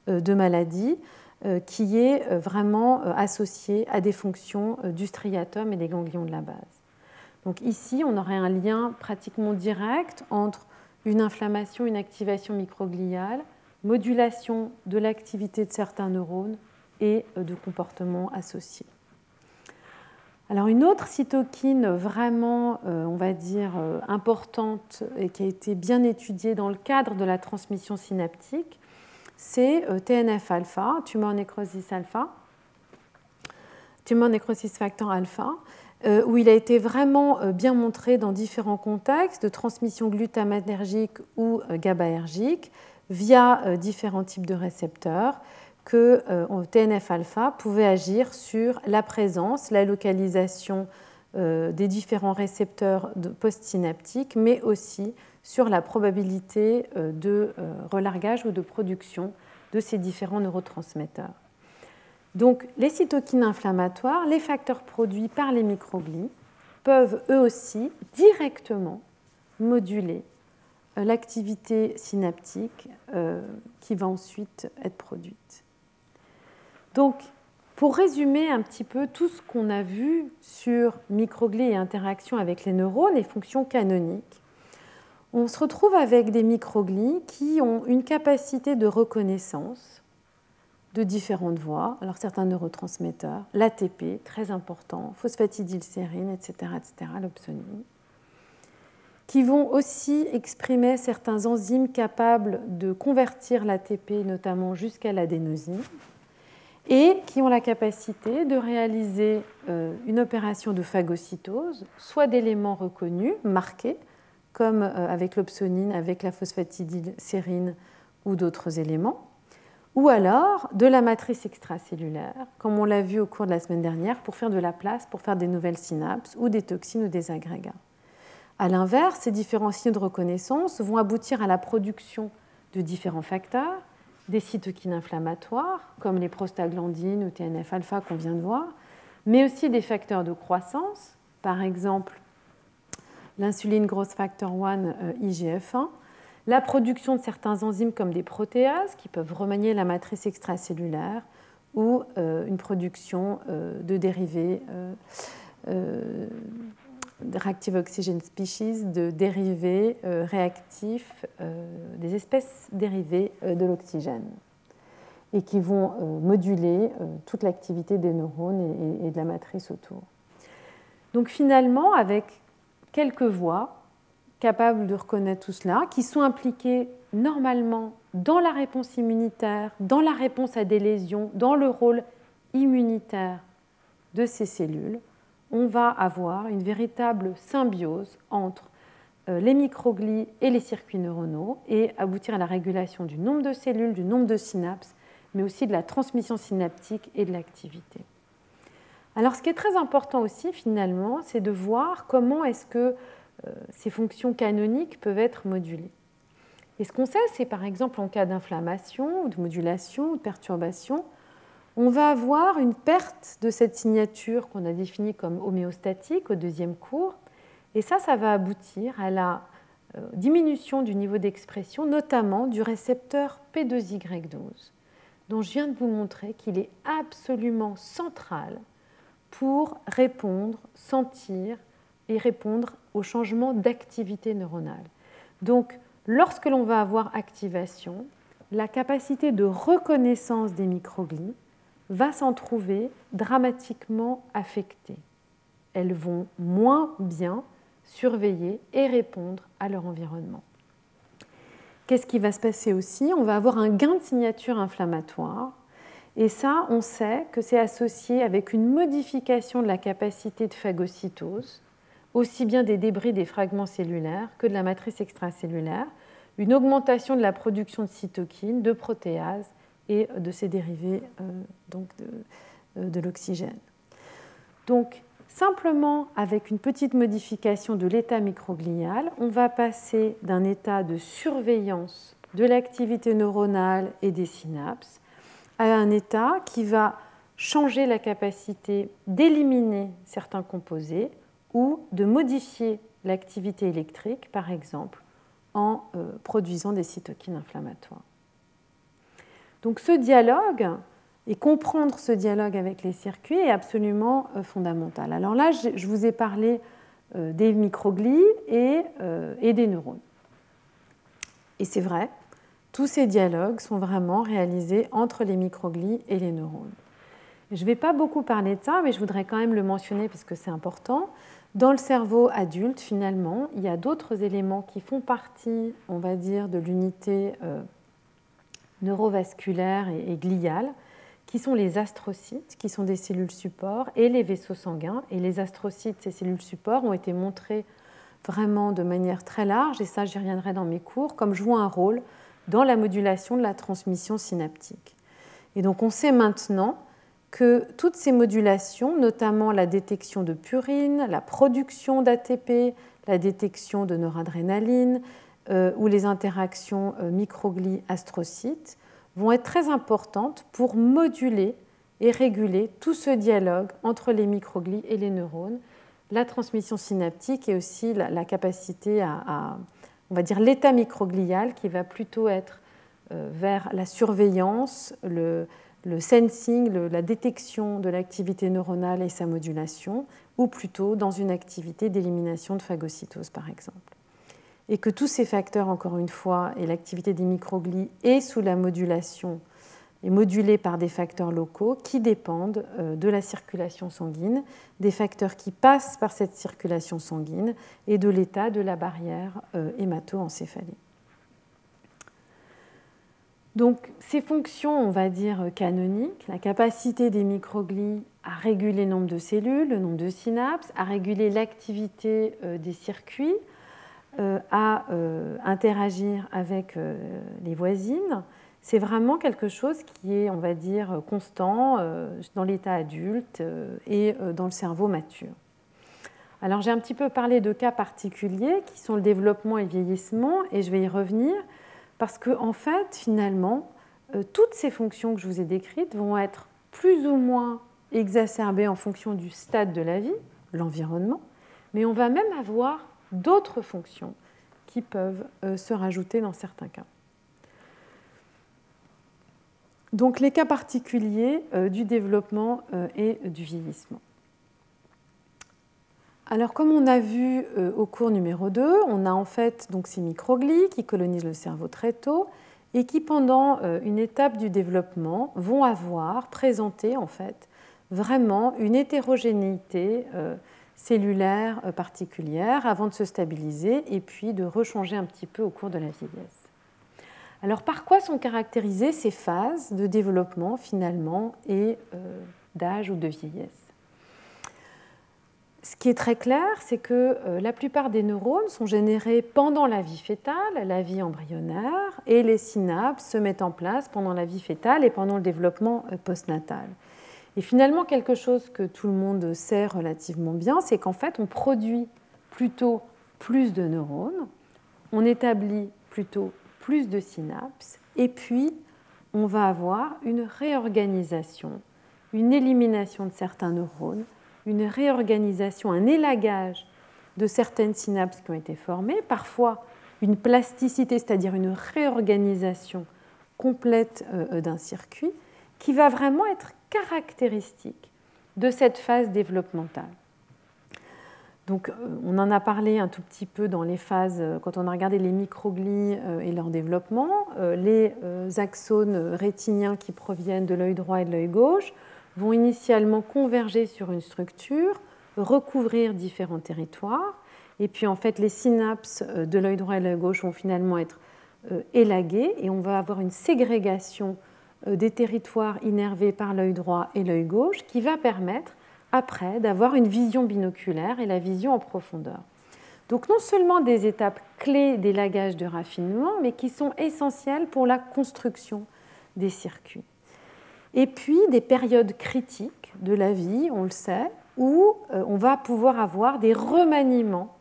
euh, de maladie, euh, qui est vraiment associé à des fonctions du striatum et des ganglions de la base. Donc ici, on aurait un lien pratiquement direct entre une inflammation, une activation microgliale, modulation de l'activité de certains neurones et de comportements associés. Alors une autre cytokine vraiment, euh, on va dire, euh, importante et qui a été bien étudiée dans le cadre de la transmission synaptique, c'est euh, TNF-alpha, tumor necrosis alpha, tumor necrosis factor alpha, où il a été vraiment bien montré dans différents contextes de transmission glutamatergique ou GABAergique via différents types de récepteurs que euh, TNF-alpha pouvait agir sur la présence, la localisation euh, des différents récepteurs postsynaptiques, mais aussi sur la probabilité euh, de relargage ou de production de ces différents neurotransmetteurs. Donc les cytokines inflammatoires, les facteurs produits par les microglies, peuvent eux aussi directement moduler euh, l'activité synaptique euh, qui va ensuite être produite. Donc, pour résumer un petit peu tout ce qu'on a vu sur microglies et interactions avec les neurones et fonctions canoniques, on se retrouve avec des microglies qui ont une capacité de reconnaissance de différentes voies. Alors certains neurotransmetteurs, l'ATP, très important, phosphatidylsérine, etc., etc., l'opsonine, qui vont aussi exprimer certains enzymes capables de convertir l'ATP, notamment jusqu'à l'adénosine, et qui ont la capacité de réaliser euh, une opération de phagocytose, soit d'éléments reconnus, marqués, comme euh, avec l'opsonine, avec la phosphatidylsérine ou d'autres éléments, ou alors de la matrice extracellulaire, comme on l'a vu au cours de la semaine dernière, pour faire de la place, pour faire des nouvelles synapses ou des toxines ou des agrégats. A l'inverse, ces différents signes de reconnaissance vont aboutir à la production de différents facteurs, des cytokines inflammatoires, comme les prostaglandines ou TNF-alpha qu'on vient de voir, mais aussi des facteurs de croissance, par exemple l'insuline growth factor 1 euh, IGF1, la production de certains enzymes comme des protéases qui peuvent remanier la matrice extracellulaire ou euh, une production euh, de dérivés de reactive oxygen species, de dérivés réactifs, des espèces dérivées de l'oxygène et qui vont moduler toute l'activité des neurones et de la matrice autour. Donc finalement, avec quelques voix capables de reconnaître tout cela, qui sont impliquées normalement dans la réponse immunitaire, dans la réponse à des lésions, dans le rôle immunitaire de ces cellules, on va avoir une véritable symbiose entre euh, les microglies et les circuits neuronaux et aboutir à la régulation du nombre de cellules, du nombre de synapses, mais aussi de la transmission synaptique et de l'activité. Alors ce qui est très important aussi finalement, c'est de voir comment est-ce que ces fonctions canoniques peuvent être modulées. Et ce qu'on sait, c'est par exemple en cas d'inflammation ou de modulation ou de perturbation, on va avoir une perte de cette signature qu'on a définie comme homéostatique au deuxième cours. Et ça, ça va aboutir à la euh, diminution du niveau d'expression, notamment du récepteur P2Y12, dont je viens de vous montrer qu'il est absolument central pour répondre, sentir et répondre au changement d'activité neuronale. Donc, lorsque l'on va avoir activation, la capacité de reconnaissance des microglies va s'en trouver dramatiquement affectée. Elles vont moins bien surveiller et répondre à leur environnement. Qu'est-ce qui va se passer aussi? On va avoir un gain de signature inflammatoire et ça, on sait que c'est associé avec une modification de la capacité de phagocytose, aussi bien des débris des fragments cellulaires que de la matrice extracellulaire, une augmentation de la production de cytokines, de protéases et de ces dérivés euh, donc euh, de l'oxygène. Donc, simplement avec une petite modification de l'état microglial, on va passer d'un état de surveillance de l'activité neuronale et des synapses à un état qui va changer la capacité d'éliminer certains composés ou de modifier l'activité électrique, par exemple, en euh, produisant des cytokines inflammatoires. Donc ce dialogue et comprendre ce dialogue avec les circuits est absolument euh, fondamental. Alors là, je vous ai parlé euh, des microglies et, et des neurones. Et c'est vrai, tous ces dialogues sont vraiment réalisés entre les microglies et les neurones. Je ne vais pas beaucoup parler de ça, mais je voudrais quand même le mentionner parce que c'est important. Dans le cerveau adulte, finalement, il y a d'autres éléments qui font partie, on va dire, de l'unité euh, neurovasculaire et, gliale, qui sont les astrocytes, qui sont des cellules supports, et les vaisseaux sanguins. Et les astrocytes, ces cellules supports, ont été montrés vraiment de manière très large, et ça, j'y reviendrai dans mes cours, comme jouant un rôle dans la modulation de la transmission synaptique. Et donc on sait maintenant que toutes ces modulations, notamment la détection de purine, la production d'ATP, la détection de noradrénaline euh, ou les interactions euh, microglie-astrocytes, vont être très importantes pour moduler et réguler tout ce dialogue entre les microglies et les neurones, la transmission synaptique et aussi la, capacité à, on va dire, l'état microglial qui va plutôt être euh, vers la surveillance, le, sensing, la détection de l'activité neuronale et sa modulation, ou plutôt dans une activité d'élimination de phagocytose, par exemple. Et que tous ces facteurs, encore une fois, et l'activité des microglies et sous la modulation est modulée par des facteurs locaux qui dépendent euh, de la circulation sanguine, des facteurs qui passent par cette circulation sanguine et de l'état de la barrière euh, hémato-encéphalique. Donc ces fonctions, on va dire canoniques, la capacité des microglies à réguler le nombre de cellules, le nombre de synapses, à réguler l'activité euh, des circuits, à interagir avec les voisines, c'est vraiment quelque chose qui est, on va dire, constant euh, dans l'état adulte euh, et euh, dans le cerveau mature. Alors j'ai un petit peu parlé de cas particuliers qui sont le développement et le vieillissement, et je vais y revenir parce que en fait, finalement, toutes ces fonctions que je vous ai décrites vont être plus ou moins exacerbées en fonction du stade de la vie, l'environnement, mais on va même avoir d'autres fonctions qui peuvent se rajouter dans certains cas. Donc les cas particuliers euh, du développement euh, et du vieillissement. Alors comme on a vu euh, au cours numéro 2, on a en fait donc ces microglies qui colonisent le cerveau très tôt et qui pendant une étape du développement vont avoir présenté en fait vraiment une hétérogénéité cellulaire particulière avant de se stabiliser et puis de rechanger un petit peu au cours de la vieillesse. Alors par quoi sont caractérisées ces phases de développement finalement et euh, d'âge ou de vieillesse? Ce qui est très clair, c'est que euh, la plupart des neurones sont générés pendant la vie fétale, la vie embryonnaire, et les synapses se mettent en place pendant la vie fétale et pendant le développement euh, postnatal. Et finalement, quelque chose que tout le monde sait relativement bien, c'est qu'en fait, on produit plutôt plus de neurones, on établit plutôt plus de synapses, et puis on va avoir une réorganisation, une élimination de certains neurones, une réorganisation, un élagage de certaines synapses qui ont été formées, parfois une plasticité, c'est-à-dire une réorganisation complète euh, d'un circuit, qui va vraiment être caractéristique de cette phase développementale. Donc, euh, on en a parlé un tout petit peu dans les phases, euh, quand on a regardé les microglies euh, et leur développement. Les axones rétiniens qui proviennent de l'œil droit et de l'œil gauche vont initialement converger sur une structure, recouvrir différents territoires. Et puis, en fait, les synapses de l'œil droit et de l'œil gauche vont finalement être élaguées et on va avoir une ségrégation des territoires innervés par l'œil droit et l'œil gauche qui va permettre après d'avoir une vision binoculaire et la vision en profondeur. Donc non seulement des étapes clés des lagages de raffinement, mais qui sont essentielles pour la construction des circuits. Et puis des périodes critiques de la vie, on le sait, où euh, on va pouvoir avoir des remaniements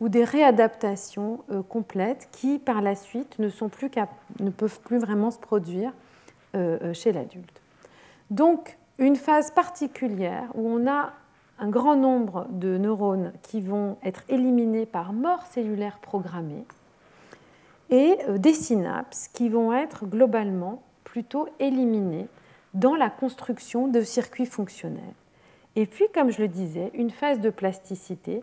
ou des réadaptations euh, complètes qui, par la suite, ne, sont plus ne peuvent plus vraiment se produire euh, chez l'adulte. Donc, une phase particulière où on a un grand nombre de neurones qui vont être éliminés par mort cellulaire programmée et des synapses qui vont être globalement plutôt éliminées dans la construction de circuits fonctionnels. Et puis, comme je le disais, une phase de plasticité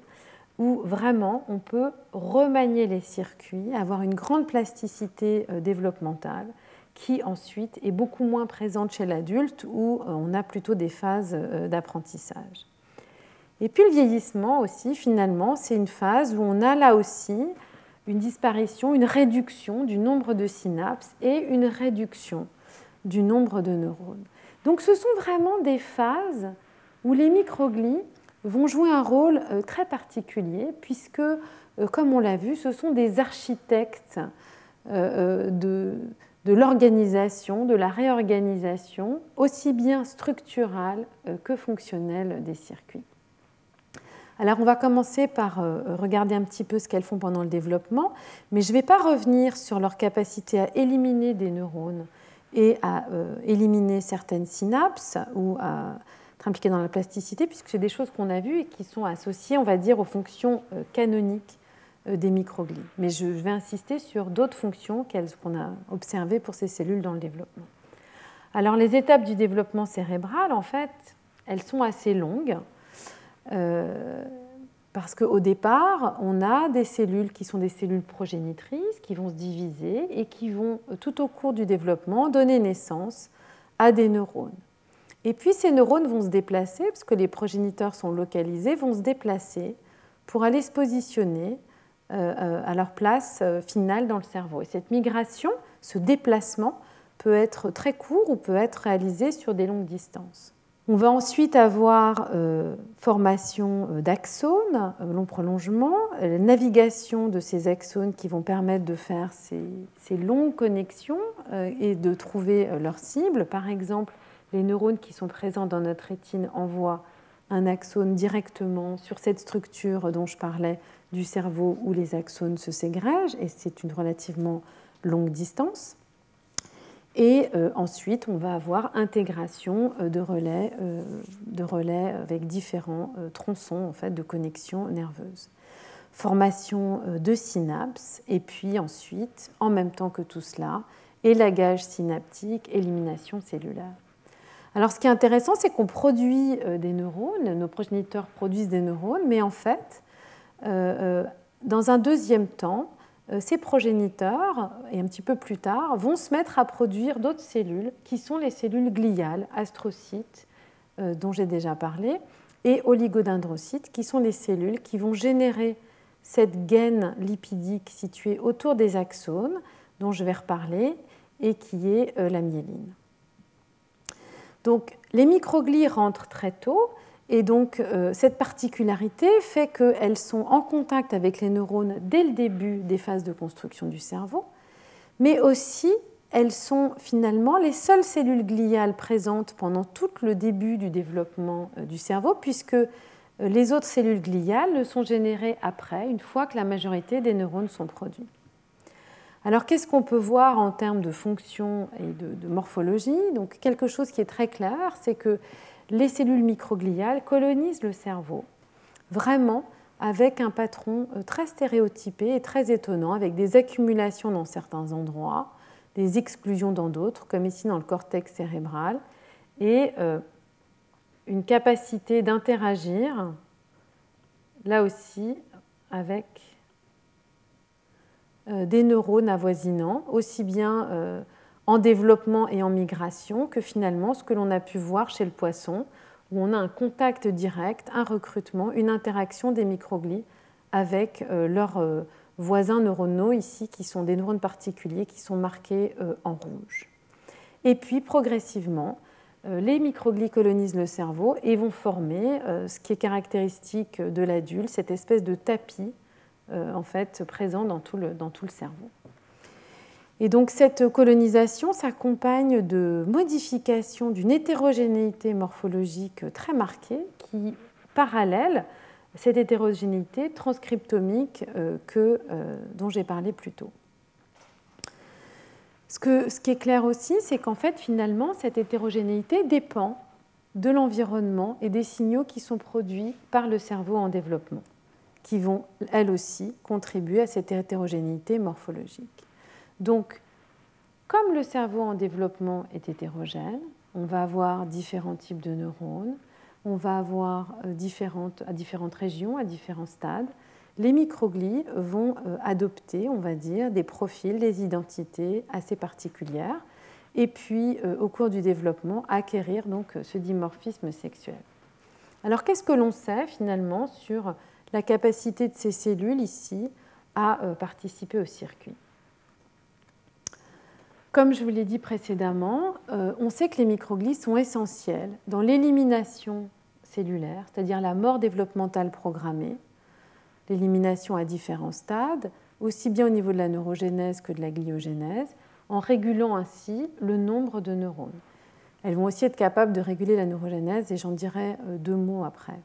où vraiment on peut remanier les circuits, avoir une grande plasticité euh, développementale qui ensuite est beaucoup moins présente chez l'adulte où euh, on a plutôt des phases euh, d'apprentissage. Et puis le vieillissement aussi, finalement, c'est une phase où on a là aussi une disparition, une réduction du nombre de synapses et une réduction du nombre de neurones. Donc ce sont vraiment des phases où les microglies vont jouer un rôle euh, très particulier puisque, comme on l'a vu, ce sont des architectes de, de l'organisation, de la réorganisation, aussi bien structurale euh, que fonctionnelle des circuits. Alors on va commencer par euh, regarder un petit peu ce qu'elles font pendant le développement, mais je ne vais pas revenir sur leur capacité à éliminer des neurones et à éliminer certaines synapses ou à être impliqué dans la plasticité, puisque c'est des choses qu'on a vues et qui sont associées, on va dire, aux fonctions canoniques des microglies. Mais je vais insister sur d'autres fonctions qu'on a observées pour ces cellules dans le développement. Alors les étapes du développement cérébral, en fait, elles sont assez longues. Euh, parce qu'au départ, on a des cellules qui sont des cellules progénitrices, qui vont se diviser et qui vont, tout au cours du développement, donner naissance à des neurones. Et puis ces neurones vont se déplacer, parce que les progéniteurs sont localisés, vont se déplacer pour aller se positionner euh, euh, à leur place finale dans le cerveau. Et cette migration, ce déplacement, peut être très court ou peut être réalisé sur des longues distances. On va ensuite avoir euh, formation euh, d'axones, euh, long prolongement, navigation de ces axones qui vont permettre de faire ces, ces longues connexions et de trouver leur cible. Par exemple, les neurones qui sont présents dans notre rétine envoient un axone directement sur cette structure dont je parlais du cerveau où les axones se ségrègent, et c'est une relativement longue distance. Et euh, ensuite, on va avoir intégration euh, de relais, euh, de relais avec différents tronçons en fait, de connexion nerveuse. Formation de synapses, et puis ensuite, en même temps que tout cela, élagage synaptique, élimination cellulaire. Alors, ce qui est intéressant, c'est qu'on produit des neurones, nos progéniteurs produisent des neurones, mais en fait, dans un deuxième temps, euh, ces progéniteurs, et un petit peu plus tard, vont se mettre à produire d'autres cellules qui sont les cellules gliales, astrocytes, euh, dont j'ai déjà parlé, et oligodendrocytes, qui sont les cellules qui vont générer cette gaine lipidique située autour des axones, dont je vais reparler, et qui est euh, la myéline. Donc les microglies rentrent très tôt, et donc, euh, cette particularité fait qu'elles sont en contact avec les neurones dès le début des phases de construction du cerveau, mais aussi elles sont finalement les seules cellules gliales présentes pendant tout le début du développement euh, du cerveau, puisque euh, les autres cellules gliales ne sont générées après, une fois que la majorité des neurones sont produits. Alors, qu'est-ce qu'on peut voir en termes de fonction et de, de morphologie? Donc, quelque chose qui est très clair, c'est que les cellules microgliales colonisent le cerveau, vraiment avec un patron euh, très stéréotypé et très étonnant, avec des accumulations dans certains endroits, des exclusions dans d'autres, comme ici dans le cortex cérébral, et euh, une capacité d'interagir, là aussi, avec euh, des neurones avoisinants, aussi bien en développement et en migration que finalement ce que l'on a pu voir chez le poisson, où on a un contact direct, un recrutement, une interaction des microglies avec euh, leurs euh, voisins neuronaux ici, qui sont des neurones particuliers qui sont marqués euh, en rouge. Et puis progressivement, les microglies colonisent le cerveau et vont former ce qui est caractéristique de l'adulte, cette espèce de tapis en fait présent dans dans tout le cerveau. Et donc cette colonisation s'accompagne de modifications d'une hétérogénéité morphologique très marquée qui parallèle cette hétérogénéité transcriptomique euh, que, euh, dont j'ai parlé plus tôt. Ce, que, ce qui est clair aussi, c'est qu'en fait, finalement, cette hétérogénéité dépend de l'environnement et des signaux qui sont produits par le cerveau en développement, qui vont, elles aussi, contribuer à cette hétérogénéité morphologique. Donc, comme le cerveau en développement est hétérogène, on va avoir différents types de neurones, on va avoir euh, différentes, à différentes régions, à différents stades. Les microglies vont euh, adopter, on va dire, des profils, des identités assez particulières, et puis euh, au cours du développement acquérir donc ce dimorphisme sexuel. Alors qu'est-ce que l'on sait finalement sur la capacité de ces cellules ici à participer au circuit? Comme je vous l'ai dit précédemment, euh, on sait que les microglies sont essentiels dans l'élimination cellulaire, c'est-à-dire la mort développementale programmée, l'élimination à différents stades, aussi bien au niveau de la neurogénèse que de la gliogénèse, en régulant ainsi le nombre de neurones. Elles vont aussi être capables de réguler la neurogénèse et j'en dirai euh, deux mots après.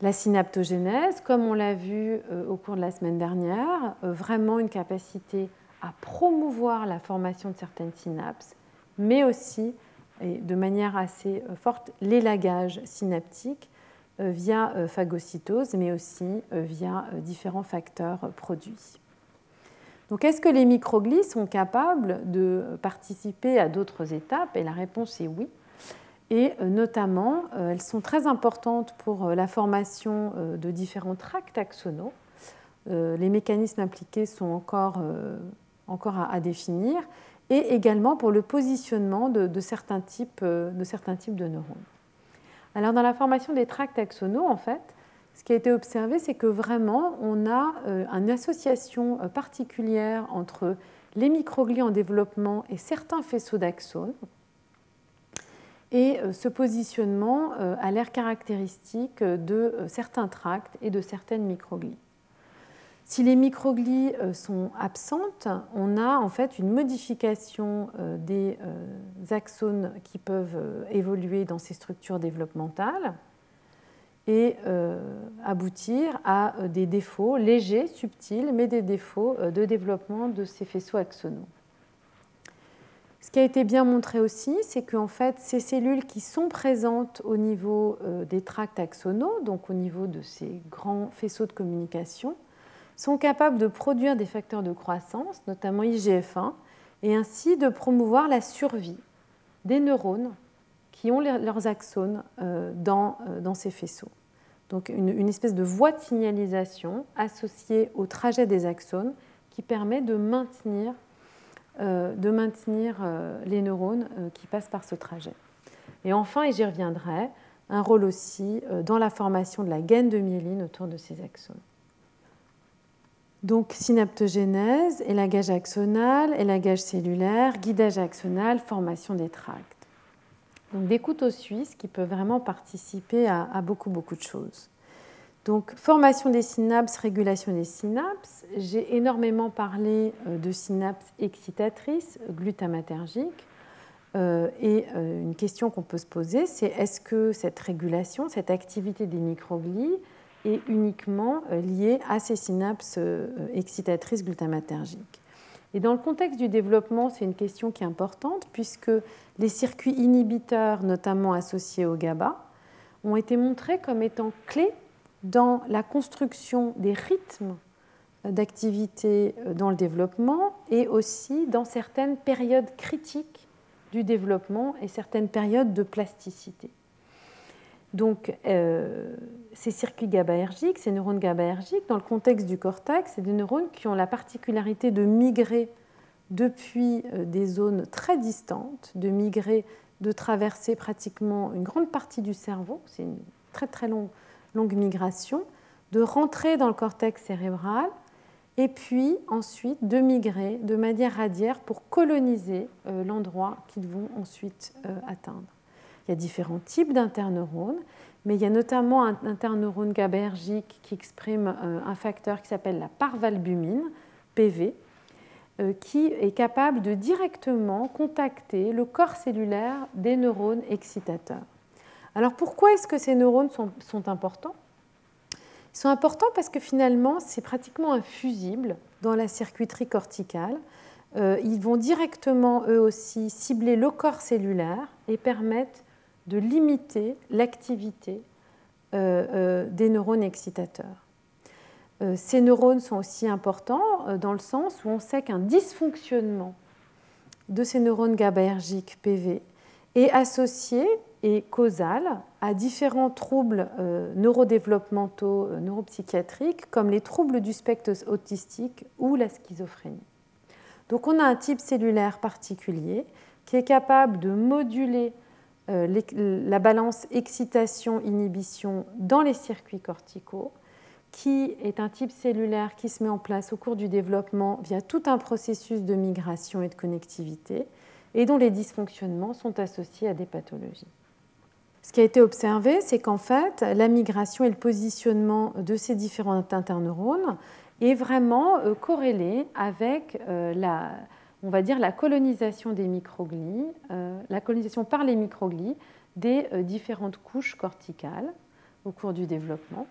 La synaptogénèse, comme on l'a vu euh, au cours de la semaine dernière, vraiment une capacité à promouvoir la formation de certaines synapses, mais aussi, et de manière assez forte, l'élagage synaptique via phagocytose, mais aussi via différents facteurs produits. Donc, est-ce que les microglies sont capables de participer à d'autres étapes? Et la réponse est oui. Et euh, notamment, euh, elles sont très importantes pour euh, la formation de différents tracts axonaux. Les mécanismes impliqués sont encore, encore à, définir, et également pour le positionnement de, certains types, de certains types de neurones. Alors, dans la formation des tracts axonaux, en fait, ce qui a été observé, c'est que vraiment, on a euh, une association euh, particulière entre les microglies en développement et certains faisceaux d'axones. Et euh, ce positionnement a l'air caractéristique de certains tracts et de certaines microglies. Si les microglies sont absentes, on a en fait une modification des axones qui peuvent évoluer dans ces structures développementales et euh, aboutir à euh, des défauts légers, subtils, mais des défauts euh, de développement de ces faisceaux axonaux. Ce qui a été bien montré aussi, c'est qu'en fait, ces cellules qui sont présentes au niveau des tracts axonaux, donc au niveau de ces grands faisceaux de communication, sont capables de produire des facteurs de croissance, notamment IGF-1, et ainsi de promouvoir la survie des neurones qui ont leurs axones dans, dans ces faisceaux donc une, espèce de voie de signalisation associée au trajet des axones qui permet de maintenir, euh, euh, les neurones euh, qui passent par ce trajet. Et enfin, et j'y reviendrai, un rôle aussi dans la formation de la gaine de myéline autour de ces axones. Donc synaptogénèse, élagage axonal, élagage cellulaire, guidage axonal, formation des tracts. Donc des couteaux suisses qui peuvent vraiment participer à, beaucoup, beaucoup de choses. Donc formation des synapses, régulation des synapses. J'ai énormément parlé euh, de synapses excitatrices, glutamatergiques. Euh, et euh, une question qu'on peut se poser, c'est est-ce que cette régulation, cette activité des microglies est uniquement liée à ces synapses excitatrices glutamatergiques Et dans le contexte du développement, c'est une question qui est importante puisque les circuits inhibiteurs, notamment associés au GABA, ont été montrés comme étant clés dans la construction des rythmes d'activité dans le développement et aussi dans certaines périodes critiques du développement et certaines périodes de plasticité. Donc, euh, ces circuits GABAergiques, ces neurones GABAergiques, dans le contexte du cortex, c'est des neurones qui ont la particularité de migrer depuis euh, des zones très distantes, de migrer, de traverser pratiquement une grande partie du cerveau, c'est une très très longue, longue migration, de rentrer dans le cortex cérébral et puis ensuite de migrer de manière radiaire pour coloniser euh, l'endroit qu'ils vont ensuite atteindre. Il y a différents types d'interneurones, mais il y a notamment un interneurone GABAergique qui exprime un facteur qui s'appelle la parvalbumine, PV, euh, qui est capable de directement contacter le corps cellulaire des neurones excitateurs. Alors pourquoi est-ce que ces neurones sont, importants? Ils sont importants parce que finalement, c'est pratiquement infusible dans la circuiterie corticale. Euh, ils vont directement, eux aussi, cibler le corps cellulaire et permettent de limiter l'activité euh, des neurones excitateurs. Euh, ces neurones sont aussi importants euh, dans le sens où on sait qu'un dysfonctionnement de ces neurones GABAergiques PV est associé et causal à différents troubles euh, neurodéveloppementaux, neuropsychiatriques, comme les troubles du spectre autistique ou la schizophrénie. Donc on a un type cellulaire particulier qui est capable de moduler la balance excitation-inhibition dans les circuits corticaux qui est un type cellulaire qui se met en place au cours du développement via tout un processus de migration et de connectivité, et dont les dysfonctionnements sont associés à des pathologies. Ce qui a été observé, c'est qu'en fait, la migration et le positionnement de ces différents interneurones est vraiment euh, corrélé avec euh, la, on va dire, la colonisation des microglies, euh, la colonisation par les microglies des différentes couches corticales au cours du développement.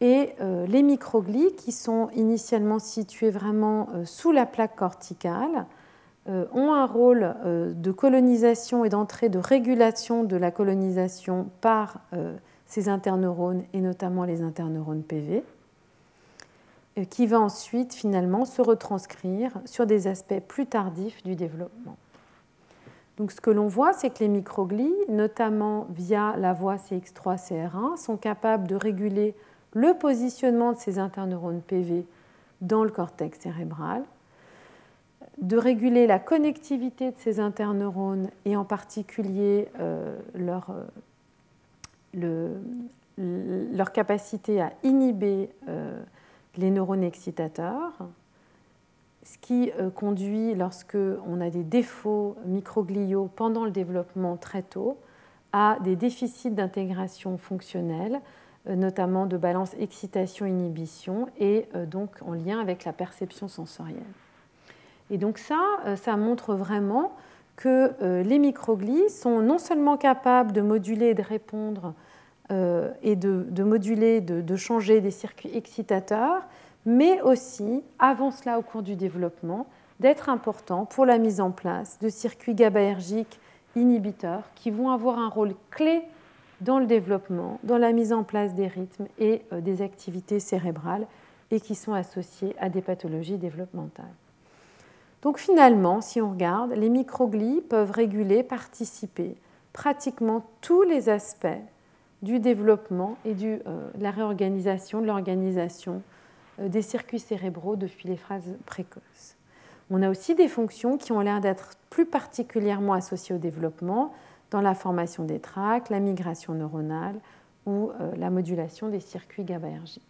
Et euh, les microglies, qui sont initialement situées vraiment euh, sous la plaque corticale, ont un rôle de colonisation et d'entrée de régulation de la colonisation par ces interneurones et notamment les interneurones PV, qui va ensuite finalement se retranscrire sur des aspects plus tardifs du développement. Donc ce que l'on voit, c'est que les microglies, notamment via la voie CX3-CR1, sont capables de réguler le positionnement de ces interneurones PV dans le cortex cérébral, de réguler la connectivité de ces interneurones et en particulier euh, leur, euh, leur, capacité à inhiber euh, les neurones excitateurs, ce qui euh, conduit, lorsque on a des défauts microgliaux pendant le développement très tôt, à des déficits d'intégration fonctionnelle, euh, notamment de balance excitation-inhibition, et euh, donc en lien avec la perception sensorielle. Et donc ça, ça montre vraiment que les microglies sont non seulement capables de moduler et de répondre et de, moduler, de changer des circuits excitateurs, mais aussi, avant cela au cours du développement, d'être important pour la mise en place de circuits GABAergiques inhibiteurs qui vont avoir un rôle clé dans le développement, dans la mise en place des rythmes et euh, des activités cérébrales et qui sont associés à des pathologies développementales. Donc finalement, si on regarde, les microglies peuvent réguler, participer pratiquement tous les aspects du développement et euh, de la réorganisation de l'organisation euh, des circuits cérébraux depuis les phases précoces. On a aussi des fonctions qui ont l'air d'être plus particulièrement associées au développement dans la formation des tracts, la migration neuronale ou euh, la modulation des circuits GABAergiques.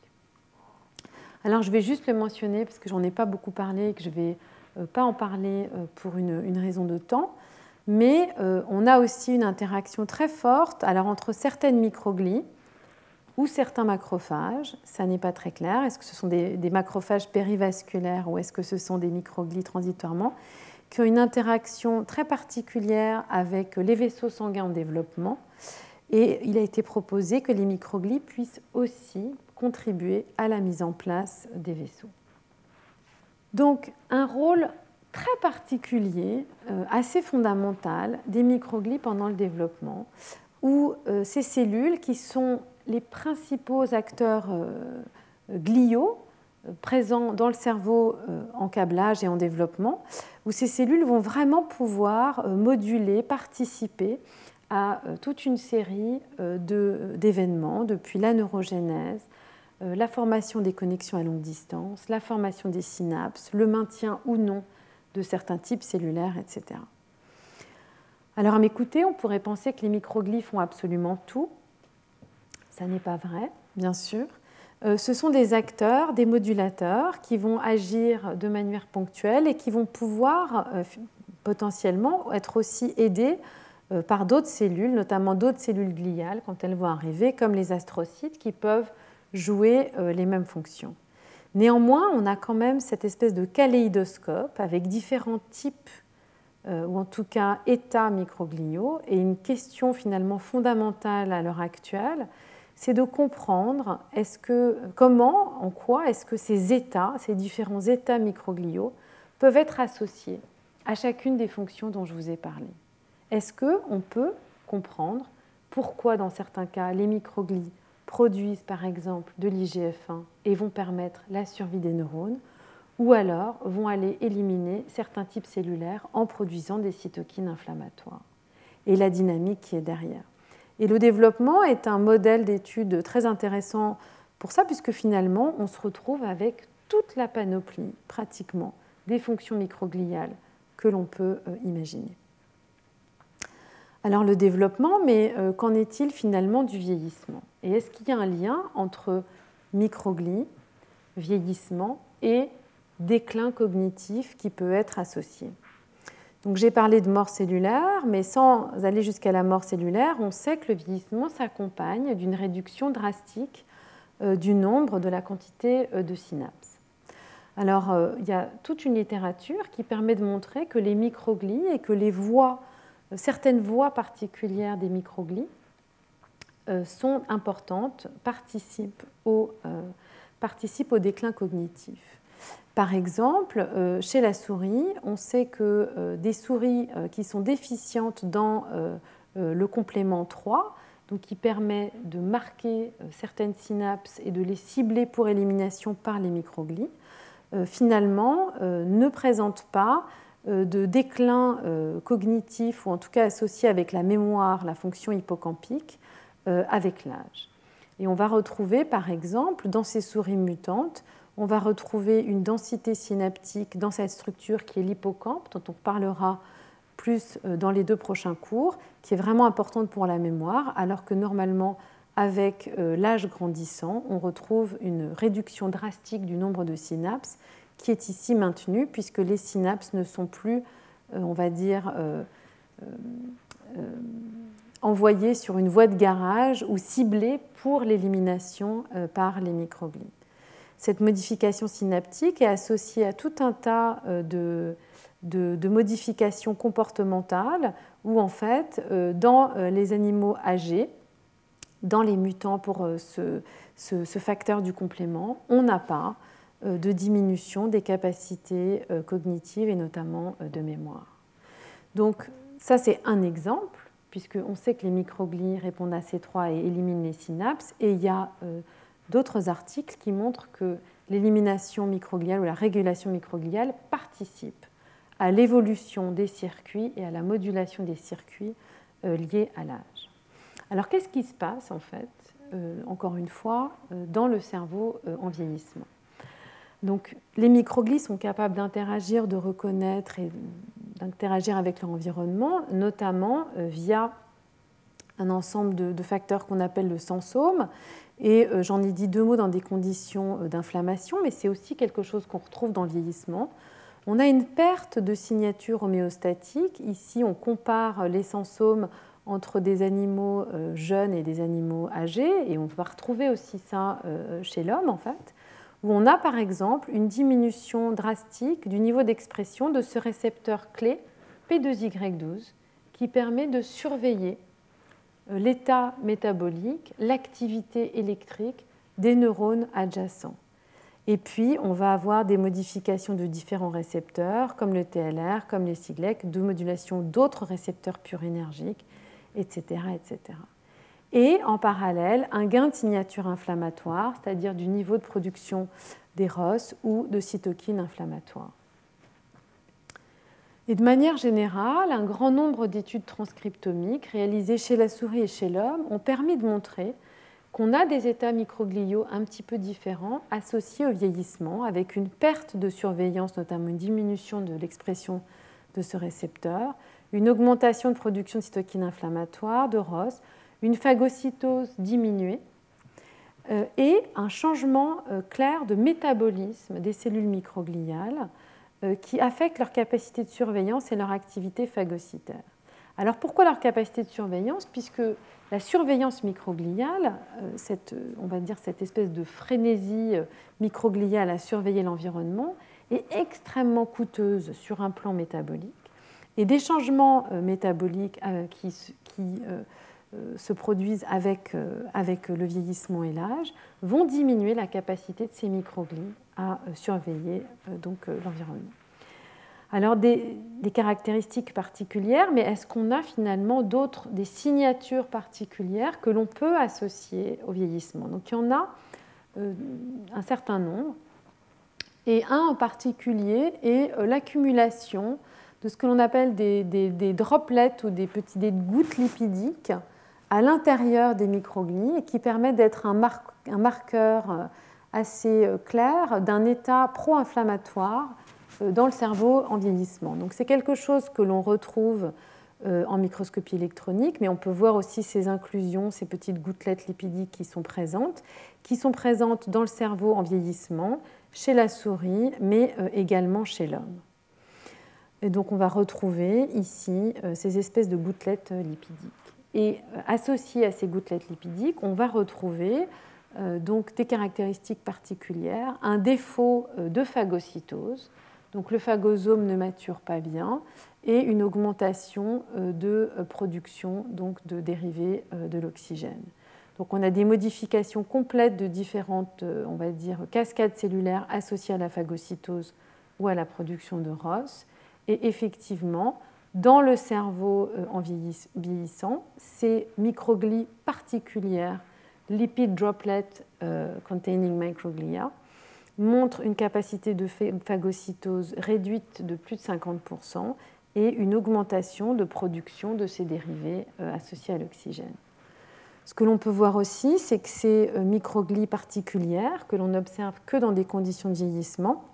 Alors je vais juste le mentionner parce que j'en ai pas beaucoup parlé et que je ne vais pas en parler pour une raison de temps, mais on a aussi une interaction très forte alors, entre certaines microglies ou certains macrophages, ça n'est pas très clair. Est-ce que ce sont des, macrophages périvasculaires ou est-ce que ce sont des microglies transitoirement qui ont une interaction très particulière avec les vaisseaux sanguins en développement? Et il a été proposé que les microglies puissent aussi contribuer à la mise en place des vaisseaux. Donc un rôle très particulier, euh, assez fondamental des microglies pendant le développement, où euh, ces cellules qui sont les principaux acteurs euh, gliaux présents dans le cerveau en câblage et en développement, où ces cellules vont vraiment pouvoir moduler, participer à toute une série d'événements, depuis la neurogénèse, la formation des connexions à longue distance, la formation des synapses, le maintien ou non de certains types cellulaires, etc. Alors à m'écouter, on pourrait penser que les microglies font absolument tout, ça n'est pas vrai, bien sûr. Euh, ce sont des acteurs, des modulateurs qui vont agir de manière ponctuelle et qui vont pouvoir euh, potentiellement être aussi aidés euh, par d'autres cellules, notamment d'autres cellules gliales quand elles vont arriver, comme les astrocytes, qui peuvent jouer les mêmes fonctions. Néanmoins, on a quand même cette espèce de kaléidoscope avec différents types, ou en tout cas états microgliaux, et une question finalement fondamentale à l'heure actuelle, c'est de comprendre comment, en quoi est-ce que ces états, ces différents états microgliaux peuvent être associés à chacune des fonctions dont je vous ai parlé. Est-ce qu'on peut comprendre pourquoi, dans certains cas, les microglies produisent par exemple de l'IGF-1 et vont permettre la survie des neurones, ou alors vont aller éliminer certains types cellulaires en produisant des cytokines inflammatoires, et la dynamique qui est derrière. Et le développement est un modèle d'étude très intéressant pour ça, puisque finalement, on se retrouve avec toute la panoplie, pratiquement, des fonctions microgliales que l'on peut euh, imaginer. Alors le développement, mais euh, qu'en est-il finalement du vieillissement? Et est-ce qu'il y a un lien entre microglies, vieillissement et déclin cognitif qui peut être associé? Donc j'ai parlé de mort cellulaire, mais sans aller jusqu'à la mort cellulaire, on sait que le vieillissement s'accompagne d'une réduction drastique euh, du nombre, de la quantité euh, de synapses. Alors il y a toute une littérature qui permet de montrer que les microglies et que les voies, certaines voies particulières des microglies sont importantes, participent au, participent au déclin cognitif. Par exemple, chez la souris, on sait que des souris qui sont déficientes dans le complément 3, donc qui permet de marquer certaines synapses et de les cibler pour élimination par les microglies, finalement ne présentent pas de déclin cognitif ou en tout cas associé avec la mémoire, la fonction hippocampique, avec l'âge. Et on va retrouver, par exemple, dans ces souris mutantes, on va retrouver une densité synaptique dans cette structure qui est l'hippocampe, dont on parlera plus euh, dans les deux prochains cours, qui est vraiment importante pour la mémoire, alors que normalement, avec euh, l'âge grandissant, on retrouve une réduction drastique du nombre de synapses qui est ici maintenue, puisque les synapses ne sont plus, euh, on va dire, envoyées sur une voie de garage ou ciblées pour l'élimination euh, par les microglies. Cette modification synaptique est associée à tout un tas euh, de, modifications comportementales où en fait, euh, dans les animaux âgés, dans les mutants pour ce facteur du complément, on n'a pas de diminution des capacités cognitives et notamment de mémoire. Donc ça, c'est un exemple puisqu'on sait que les microglies répondent à ces trois et éliminent les synapses. Et il y a euh, d'autres articles qui montrent que l'élimination microgliale ou la régulation microgliale participe à l'évolution des circuits et à la modulation des circuits euh, liés à l'âge. Alors qu'est-ce qui se passe en fait, euh, encore une fois, dans le cerveau en vieillissement? Donc, les microglies sont capables d'interagir, de reconnaître et d'interagir avec leur environnement, notamment euh, via un ensemble de, facteurs qu'on appelle le sensome. Et euh, j'en ai dit deux mots dans des conditions euh, d'inflammation, mais c'est aussi quelque chose qu'on retrouve dans le vieillissement. On a une perte de signature homéostatique. Ici, on compare les sensomes entre des animaux jeunes et des animaux âgés, et on va retrouver aussi ça chez l'homme, en fait où on a par exemple une diminution drastique du niveau d'expression de ce récepteur clé P2Y12 qui permet de surveiller euh, l'état métabolique, l'activité électrique des neurones adjacents. Et puis, on va avoir des modifications de différents récepteurs, comme le TLR, comme les SIGLEC, de modulation d'autres récepteurs énergiques, etc., etc et en parallèle un gain de signature inflammatoire, c'est-à-dire du niveau de production des ROS ou de cytokines inflammatoires. Et de manière générale, un grand nombre d'études transcriptomiques réalisées chez la souris et chez l'homme ont permis de montrer qu'on a des états microgliaux un petit peu différents associés au vieillissement, avec une perte de surveillance, notamment une diminution de l'expression de ce récepteur, une augmentation de production de cytokines inflammatoires, de ROS, une phagocytose diminuée euh, et un changement euh, clair de métabolisme des cellules microgliales euh, qui affectent leur capacité de surveillance et leur activité phagocytaire. Alors pourquoi leur capacité de surveillance? Puisque la surveillance microgliale, cette, on va dire cette espèce de frénésie microgliale à surveiller l'environnement, est extrêmement coûteuse sur un plan métabolique. Et des changements métaboliques qui, se produisent avec, euh, avec le vieillissement et l'âge vont diminuer la capacité de ces microglies à euh, surveiller donc l'environnement. Alors des, des, caractéristiques particulières, mais est-ce qu'on a finalement d'autres, des signatures particulières que l'on peut associer au vieillissement? Donc il y en a un certain nombre, et un en particulier est l'accumulation de ce que l'on appelle des, des, des, droplets ou des, petits, des gouttes lipidiques à l'intérieur des microglies et qui permet d'être un, marqueur euh, assez euh, clair d'un état pro-inflammatoire euh, dans le cerveau en vieillissement. Donc c'est quelque chose que l'on retrouve en microscopie électronique, mais on peut voir aussi ces inclusions, ces petites gouttelettes lipidiques qui sont présentes, qui sont présentes dans le cerveau en vieillissement, chez la souris, mais également chez l'homme. Et donc on va retrouver ici ces espèces de gouttelettes lipidiques. Et euh, associé à ces gouttelettes lipidiques, on va retrouver euh, donc des caractéristiques particulières, un défaut euh, de phagocytose, donc le phagosome ne mature pas bien, et une augmentation de production donc de dérivés de l'oxygène. Donc on a des modifications complètes de différentes, on va dire, cascades cellulaires associées à la phagocytose ou à la production de ROS. Et effectivement, dans le cerveau en vieillissant, ces microglies particulières, lipid droplet containing microglia, montrent une capacité de phagocytose réduite de plus de 50% et une augmentation de production de ces dérivés euh, associés à l'oxygène. Ce que l'on peut voir aussi, c'est que ces euh, microglies particulières, que l'on n'observe que dans des conditions de vieillissement,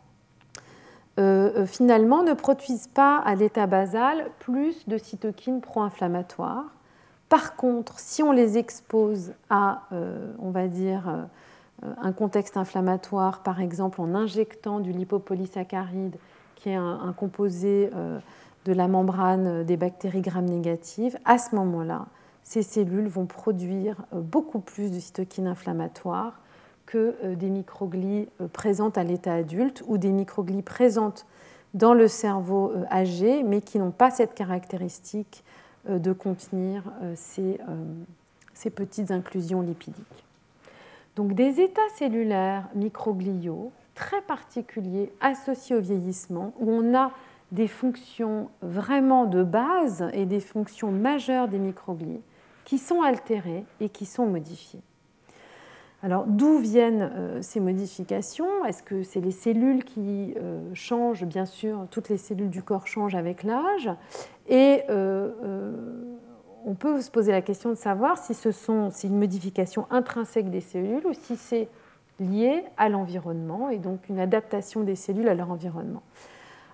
euh, finalement ne produisent pas à l'état basal plus de cytokines pro-inflammatoires. Par contre, si on les expose à, on va dire, un contexte inflammatoire, par exemple en injectant du lipopolysaccharide, qui est un, composé de la membrane des bactéries gram-négatives, à ce moment-là, ces cellules vont produire euh, beaucoup plus de cytokines inflammatoires que euh, des microglies euh, présentes à l'état adulte ou des microglies présentes dans le cerveau âgé, mais qui n'ont pas cette caractéristique de contenir ces, ces petites inclusions lipidiques. Donc des états cellulaires microgliaux très particuliers associés au vieillissement, où on a des fonctions vraiment de base et des fonctions majeures des microglies qui sont altérées et qui sont modifiées. Alors d'où viennent euh, ces modifications? Est-ce que c'est les cellules qui euh, changent? Bien sûr, toutes les cellules du corps changent avec l'âge. Et euh, on peut se poser la question de savoir si ce sont si une modification intrinsèque des cellules ou si c'est lié à l'environnement et donc une adaptation des cellules à leur environnement.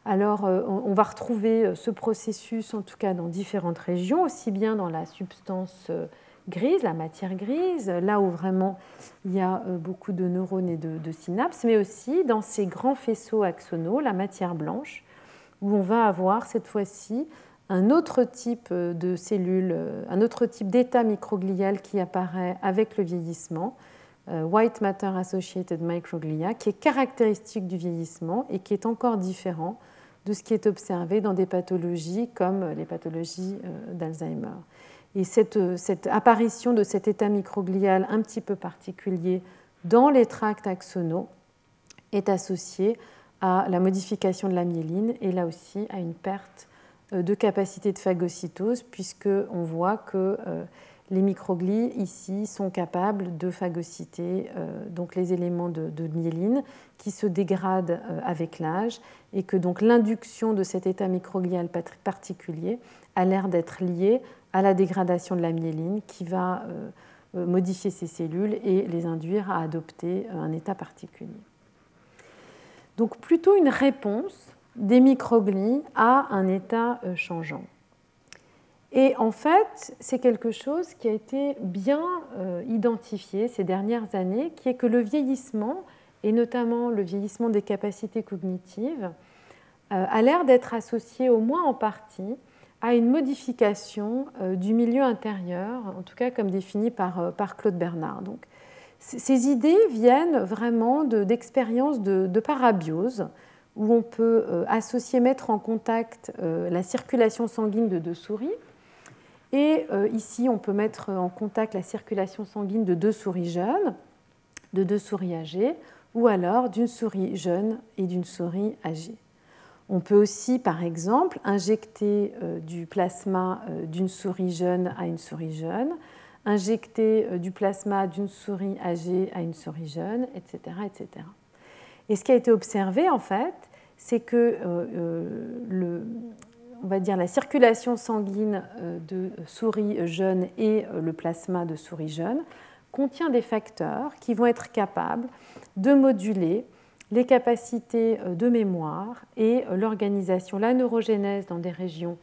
Alors, on va retrouver ce processus, en tout cas dans différentes régions, aussi bien dans la substance grise, la matière grise, là où vraiment il y a beaucoup de neurones et de, synapses, mais aussi dans ces grands faisceaux axonaux, la matière blanche, où on va avoir cette fois-ci un autre type de cellules, un autre type d'état microglial qui apparaît avec le vieillissement, White Matter Associated Microglia, qui est caractéristique du vieillissement et qui est encore différent de ce qui est observé dans des pathologies comme les pathologies euh, d'Alzheimer. Et cette, cette, apparition de cet état microglial un petit peu particulier dans les tracts axonaux est associée à la modification de la myéline et là aussi à une perte euh, de capacité de phagocytose puisqu'on voit que euh, les microglies ici sont capables de phagocyter euh, donc les éléments de, myéline qui se dégradent euh, avec l'âge et que donc l'induction de cet état microglial particulier a l'air d'être liée à la dégradation de la myéline qui va euh, modifier ces cellules et les induire à adopter un état particulier. Donc plutôt une réponse des microglies à un état changeant. Et en fait, c'est quelque chose qui a été bien euh, identifié ces dernières années, qui est que le vieillissement, et notamment le vieillissement des capacités cognitives, euh, a l'air d'être associé au moins en partie à une modification euh, du milieu intérieur, en tout cas comme défini par, par Claude Bernard. Donc, ces idées viennent vraiment d'expériences de, de, parabiose, où on peut associer, mettre en contact la circulation sanguine de deux souris, et euh, ici, on peut mettre en contact la circulation sanguine de deux souris jeunes, de deux souris âgées, ou alors d'une souris jeune et d'une souris âgée. On peut aussi, par exemple, injecter euh, du plasma euh, d'une souris jeune à une souris jeune, injecter du plasma d'une souris âgée à une souris jeune, etc., etc. Et ce qui a été observé, en fait, c'est que on va dire, la circulation sanguine euh, de souris jeunes et euh, le plasma de souris jeunes contient des facteurs qui vont être capables de moduler les capacités euh, de mémoire et l'organisation, la neurogénèse dans des régions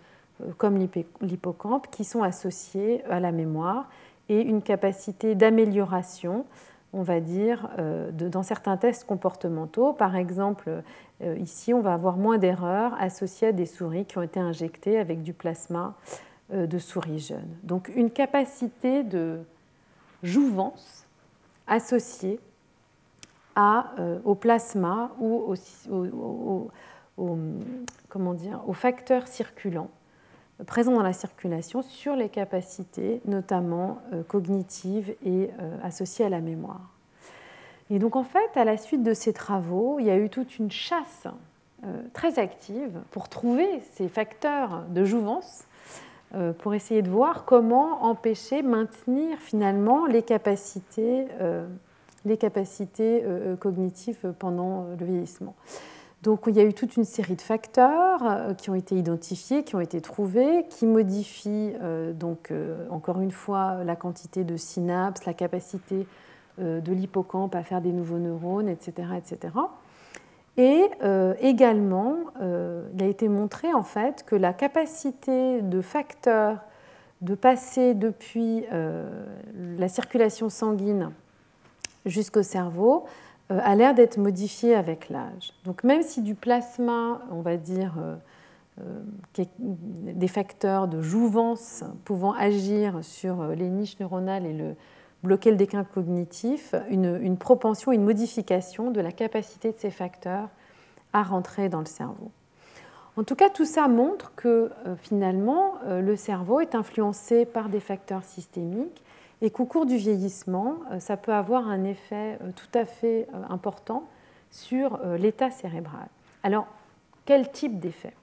comme l'hippocampe qui sont associées à la mémoire et une capacité d'amélioration on va dire, euh, dans certains tests comportementaux. Par exemple, euh, ici, on va avoir moins d'erreurs associées à des souris qui ont été injectées avec du plasma euh, de souris jeunes. Donc une capacité de jouvence associée au plasma ou au, comment dire, aux facteurs circulants présents dans la circulation sur les capacités, notamment cognitives et associées à la mémoire. Et donc en fait, à la suite de ces travaux, il y a eu toute une chasse très active pour trouver ces facteurs de jouvence euh, pour essayer de voir comment empêcher, maintenir finalement les capacités, euh, les capacités euh, cognitives pendant le vieillissement. Donc il y a eu toute une série de facteurs qui ont été identifiés, qui ont été trouvés, qui modifient donc encore une fois la quantité de synapses, la capacité de l'hippocampe à faire des nouveaux neurones, etc., etc. Et euh, également, euh, il a été montré en fait que la capacité de facteurs de passer depuis euh, la circulation sanguine jusqu'au cerveau a l'air d'être modifiée avec l'âge. Donc même si du plasma, on va dire, des facteurs de jouvence pouvant agir sur les niches neuronales et bloquer le déclin cognitif, une, propension, une modification de la capacité de ces facteurs à rentrer dans le cerveau. En tout cas, tout ça montre que euh, finalement, euh, le cerveau est influencé par des facteurs systémiques et qu'au cours du vieillissement, euh, ça peut avoir un effet tout à fait important sur l'état cérébral. Alors, quel type d'effet?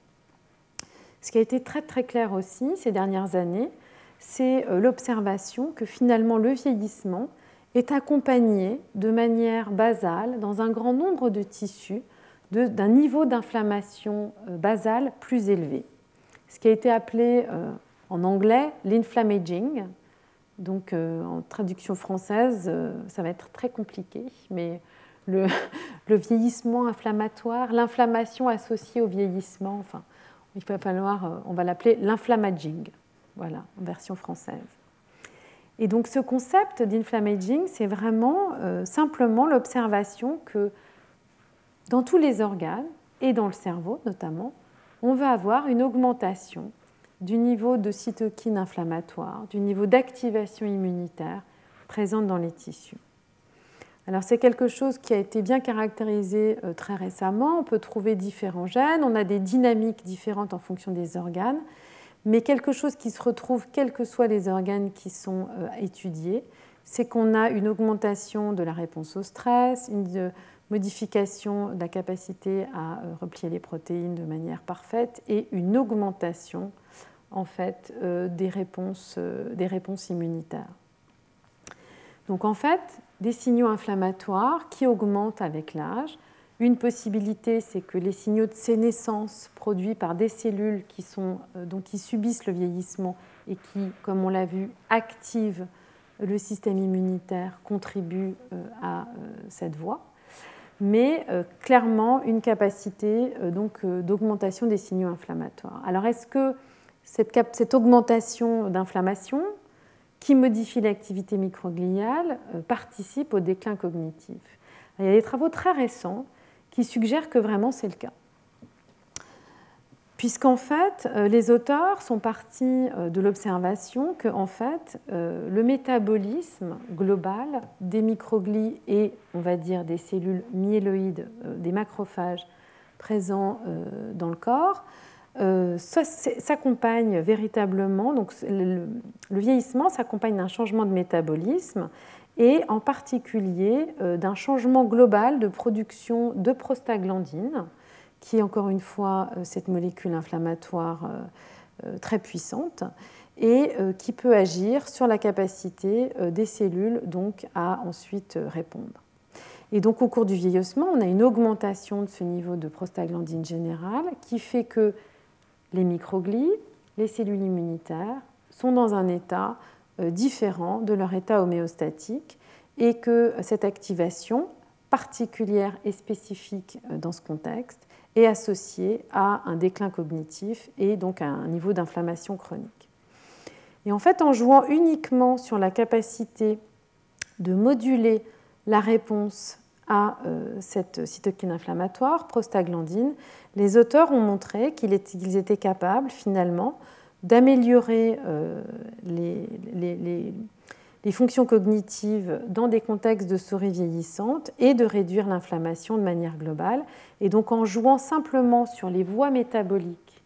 Ce qui a été très très clair aussi ces dernières années, c'est euh, l'observation que finalement le vieillissement est accompagné de manière basale dans un grand nombre de tissus d'un niveau d'inflammation euh, basale plus élevé. Ce qui a été appelé euh, en anglais l'inflammaging. Donc en traduction française, ça va être très compliqué, mais le, vieillissement inflammatoire, l'inflammation associée au vieillissement, enfin, il va falloir, on va l'appeler l'inflammaging voilà, en version française. Et donc ce concept d'inflammaging, c'est vraiment euh, simplement l'observation que dans tous les organes, et dans le cerveau notamment, on va avoir une augmentation du niveau de cytokines inflammatoires, du niveau d'activation immunitaire présente dans les tissus. Alors c'est quelque chose qui a été bien caractérisé euh, très récemment. On peut trouver différents gènes, on a des dynamiques différentes en fonction des organes, mais quelque chose qui se retrouve quels que soient les organes qui sont euh, étudiés, c'est qu'on a une augmentation de la réponse au stress, une euh, modification de la capacité à euh, replier les protéines de manière parfaite et une augmentation en fait des réponses, des réponses immunitaires. Donc en fait, des signaux inflammatoires qui augmentent avec l'âge, une possibilité, c'est que les signaux de sénescence produits par des cellules qui, euh, qui subissent le vieillissement et qui, comme on l'a vu, activent le système immunitaire contribuent euh, à euh, cette voie, mais clairement une capacité donc d'augmentation des signaux inflammatoires. Alors est-ce que cette, augmentation d'inflammation qui modifie l'activité microgliale participe au déclin cognitif? Il y a des travaux très récents qui suggère que vraiment c'est le cas. Puisqu'en fait, euh, les auteurs sont partis euh, de l'observation que en fait, euh, le métabolisme global des microglies et, on va dire, des cellules myéloïdes, des macrophages présents dans le corps, s'accompagne véritablement, donc le vieillissement s'accompagne d'un changement de métabolisme et en particulier d'un changement global de production de prostaglandine, qui est encore une fois euh, cette molécule inflammatoire euh, très puissante et qui peut agir sur la capacité des cellules donc à ensuite répondre. Et donc au cours du vieillissement, on a une augmentation de ce niveau de prostaglandine générale qui fait que les microglies, les cellules immunitaires sont dans un état euh, différents de leur état homéostatique et que cette activation particulière et spécifique euh, dans ce contexte est associée à un déclin cognitif et donc à un niveau d'inflammation chronique. Et en fait, en jouant uniquement sur la capacité de moduler la réponse à euh, cette cytokine inflammatoire, prostaglandine, les auteurs ont montré qu'ils étaient capables finalement d'améliorer euh, les, les, fonctions cognitives dans des contextes de souris vieillissantes et de réduire l'inflammation de manière globale. Et donc en jouant simplement sur les voies métaboliques,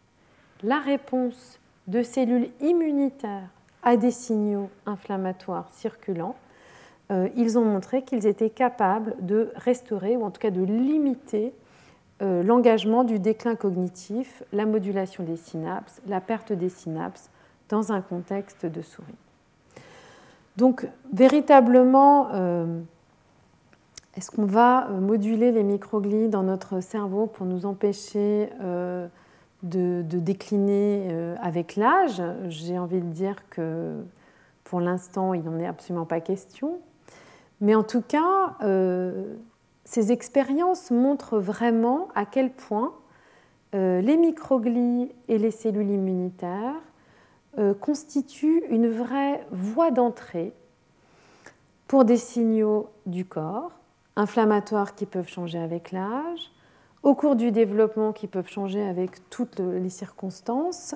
la réponse de cellules immunitaires à des signaux inflammatoires circulants, euh, ils ont montré qu'ils étaient capables de restaurer, ou en tout cas de limiter, euh, l'engagement du déclin cognitif, la modulation des synapses, la perte des synapses dans un contexte de souris. Donc, véritablement, euh, est-ce qu'on va moduler les microglies dans notre cerveau pour nous empêcher de, décliner avec l'âge? J'ai envie de dire que pour l'instant, il n'en est absolument pas question. Mais en tout cas, euh, ces expériences montrent vraiment à quel point euh, les microglies et les cellules immunitaires euh, constituent une vraie voie d'entrée pour des signaux du corps, inflammatoires qui peuvent changer avec l'âge, au cours du développement qui peuvent changer avec toutes les circonstances,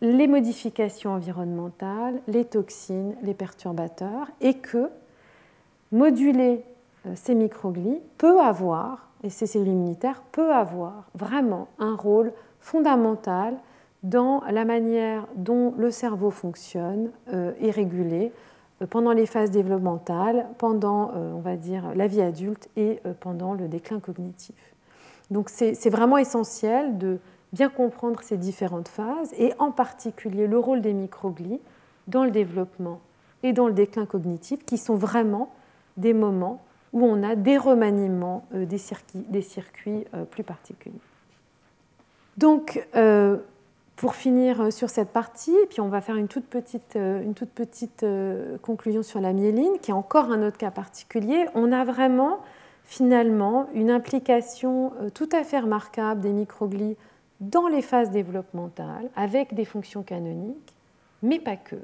les modifications environnementales, les toxines, les perturbateurs, et que moduler euh, ces microglies peut avoir, et ces cellules immunitaires, peut avoir vraiment un rôle fondamental dans la manière dont le cerveau fonctionne euh, et régulé euh, pendant les phases développementales, pendant, on va dire, la vie adulte et pendant le déclin cognitif. Donc c'est vraiment essentiel de bien comprendre ces différentes phases et en particulier le rôle des microglies dans le développement et dans le déclin cognitif qui sont vraiment des moments où on a des remaniements euh, des circuits, des circuits euh, plus particuliers. Donc, euh, pour finir sur cette partie, puis on va faire une toute petite, une toute petite conclusion sur la myéline, qui est encore un autre cas particulier. On a vraiment, finalement, une implication tout à fait remarquable des microglies dans les phases développementales, avec des fonctions canoniques, mais pas que.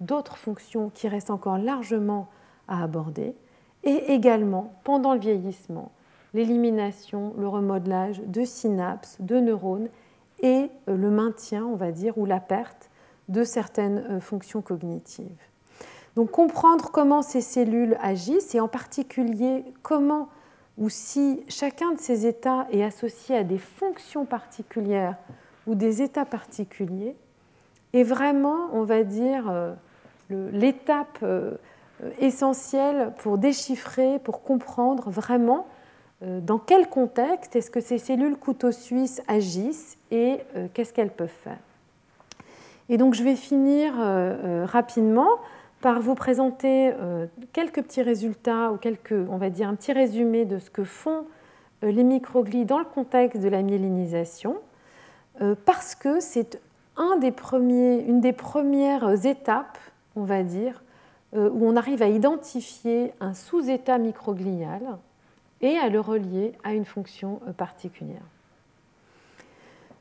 D'autres fonctions qui restent encore largement à aborder, et également pendant le vieillissement, l'élimination, le remodelage de synapses, de neurones et euh, le maintien, on va dire, ou la perte de certaines euh, fonctions cognitives. Donc comprendre comment ces cellules agissent et en particulier comment ou si chacun de ces états est associé à des fonctions particulières ou des états particuliers est vraiment, on va dire, euh, l'étape euh, essentiel pour déchiffrer, pour comprendre vraiment dans quel contexte est-ce que ces cellules couteaux suisses agissent et euh, qu'est-ce qu'elles peuvent faire? Et donc je vais finir rapidement par vous présenter quelques petits résultats ou quelques, on va dire un petit résumé de ce que font les microglies dans le contexte de la myélinisation, parce que c'est une des premières étapes, on va dire, euh, où on arrive à identifier un sous-état microglial et à le relier à une fonction euh, particulière.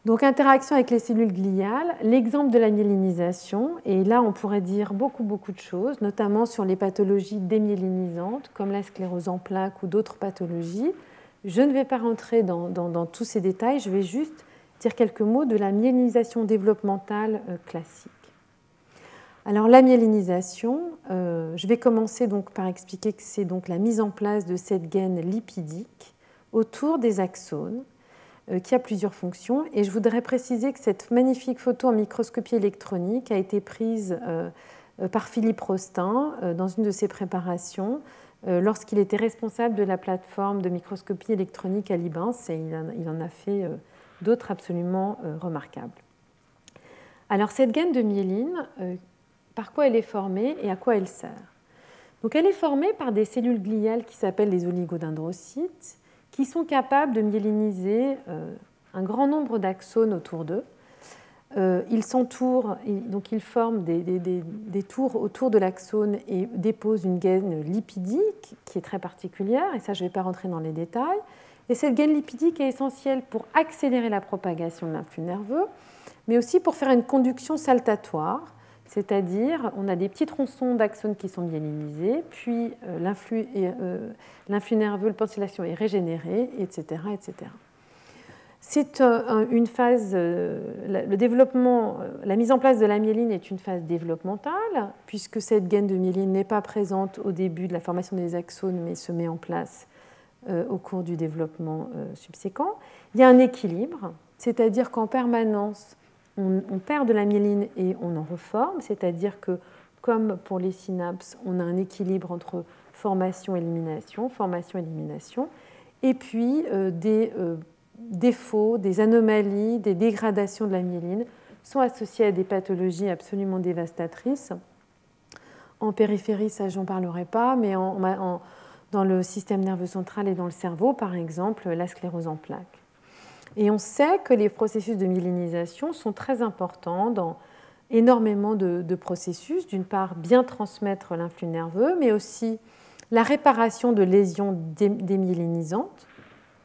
Donc interaction avec les cellules gliales, l'exemple de la myélinisation, et là on pourrait dire beaucoup beaucoup de choses, notamment sur les pathologies démyélinisantes comme la sclérose en plaques ou d'autres pathologies. Je ne vais pas rentrer dans, dans, tous ces détails, je vais juste dire quelques mots de la myélinisation développementale euh, classique. Alors la myélinisation, euh, je vais commencer donc par expliquer que c'est donc la mise en place de cette gaine lipidique autour des axones euh, qui a plusieurs fonctions. Et je voudrais préciser que cette magnifique photo en microscopie électronique a été prise euh, par Philippe Rostin dans une de ses préparations lorsqu'il était responsable de la plateforme de microscopie électronique à Libans et il en a fait d'autres absolument remarquables. Alors cette gaine de myéline par quoi elle est formée et à quoi elle sert. Donc elle est formée par des cellules gliales qui s'appellent les oligodendrocytes, qui sont capables de myéliniser euh, un grand nombre d'axones autour d'eux. Euh, ils s'entourent, donc ils forment des, tours autour de l'axone et déposent une gaine lipidique qui est très particulière, et ça je ne vais pas rentrer dans les détails. Et cette gaine lipidique est essentielle pour accélérer la propagation de l'influx nerveux, mais aussi pour faire une conduction saltatoire c'est-à-dire, on a des petits tronçons d'axones qui sont myélinisés, puis euh, euh, l'influx nerveux, la pensillation est régénérée, etc. etc. C'est euh, une phase, le développement, la mise en place de la myéline est une phase développementale, puisque cette gaine de myéline n'est pas présente au début de la formation des axones, mais se met en place au cours du développement subséquent. Il y a un équilibre, c'est-à-dire qu'en permanence, on, perd de la myéline et on en reforme, c'est-à-dire que comme pour les synapses, on a un équilibre entre formation-élimination, formation-élimination, et puis euh, des euh, défauts, des anomalies, des dégradations de la myéline sont associés à des pathologies absolument dévastatrices. En périphérie, ça, j'en parlerai pas, mais dans le système nerveux central et dans le cerveau, par exemple, la sclérose en plaques. Et on sait que les processus de myélinisation sont très importants dans énormément de, processus. D'une part, bien transmettre l'influx nerveux, mais aussi la réparation de lésions démyélinisantes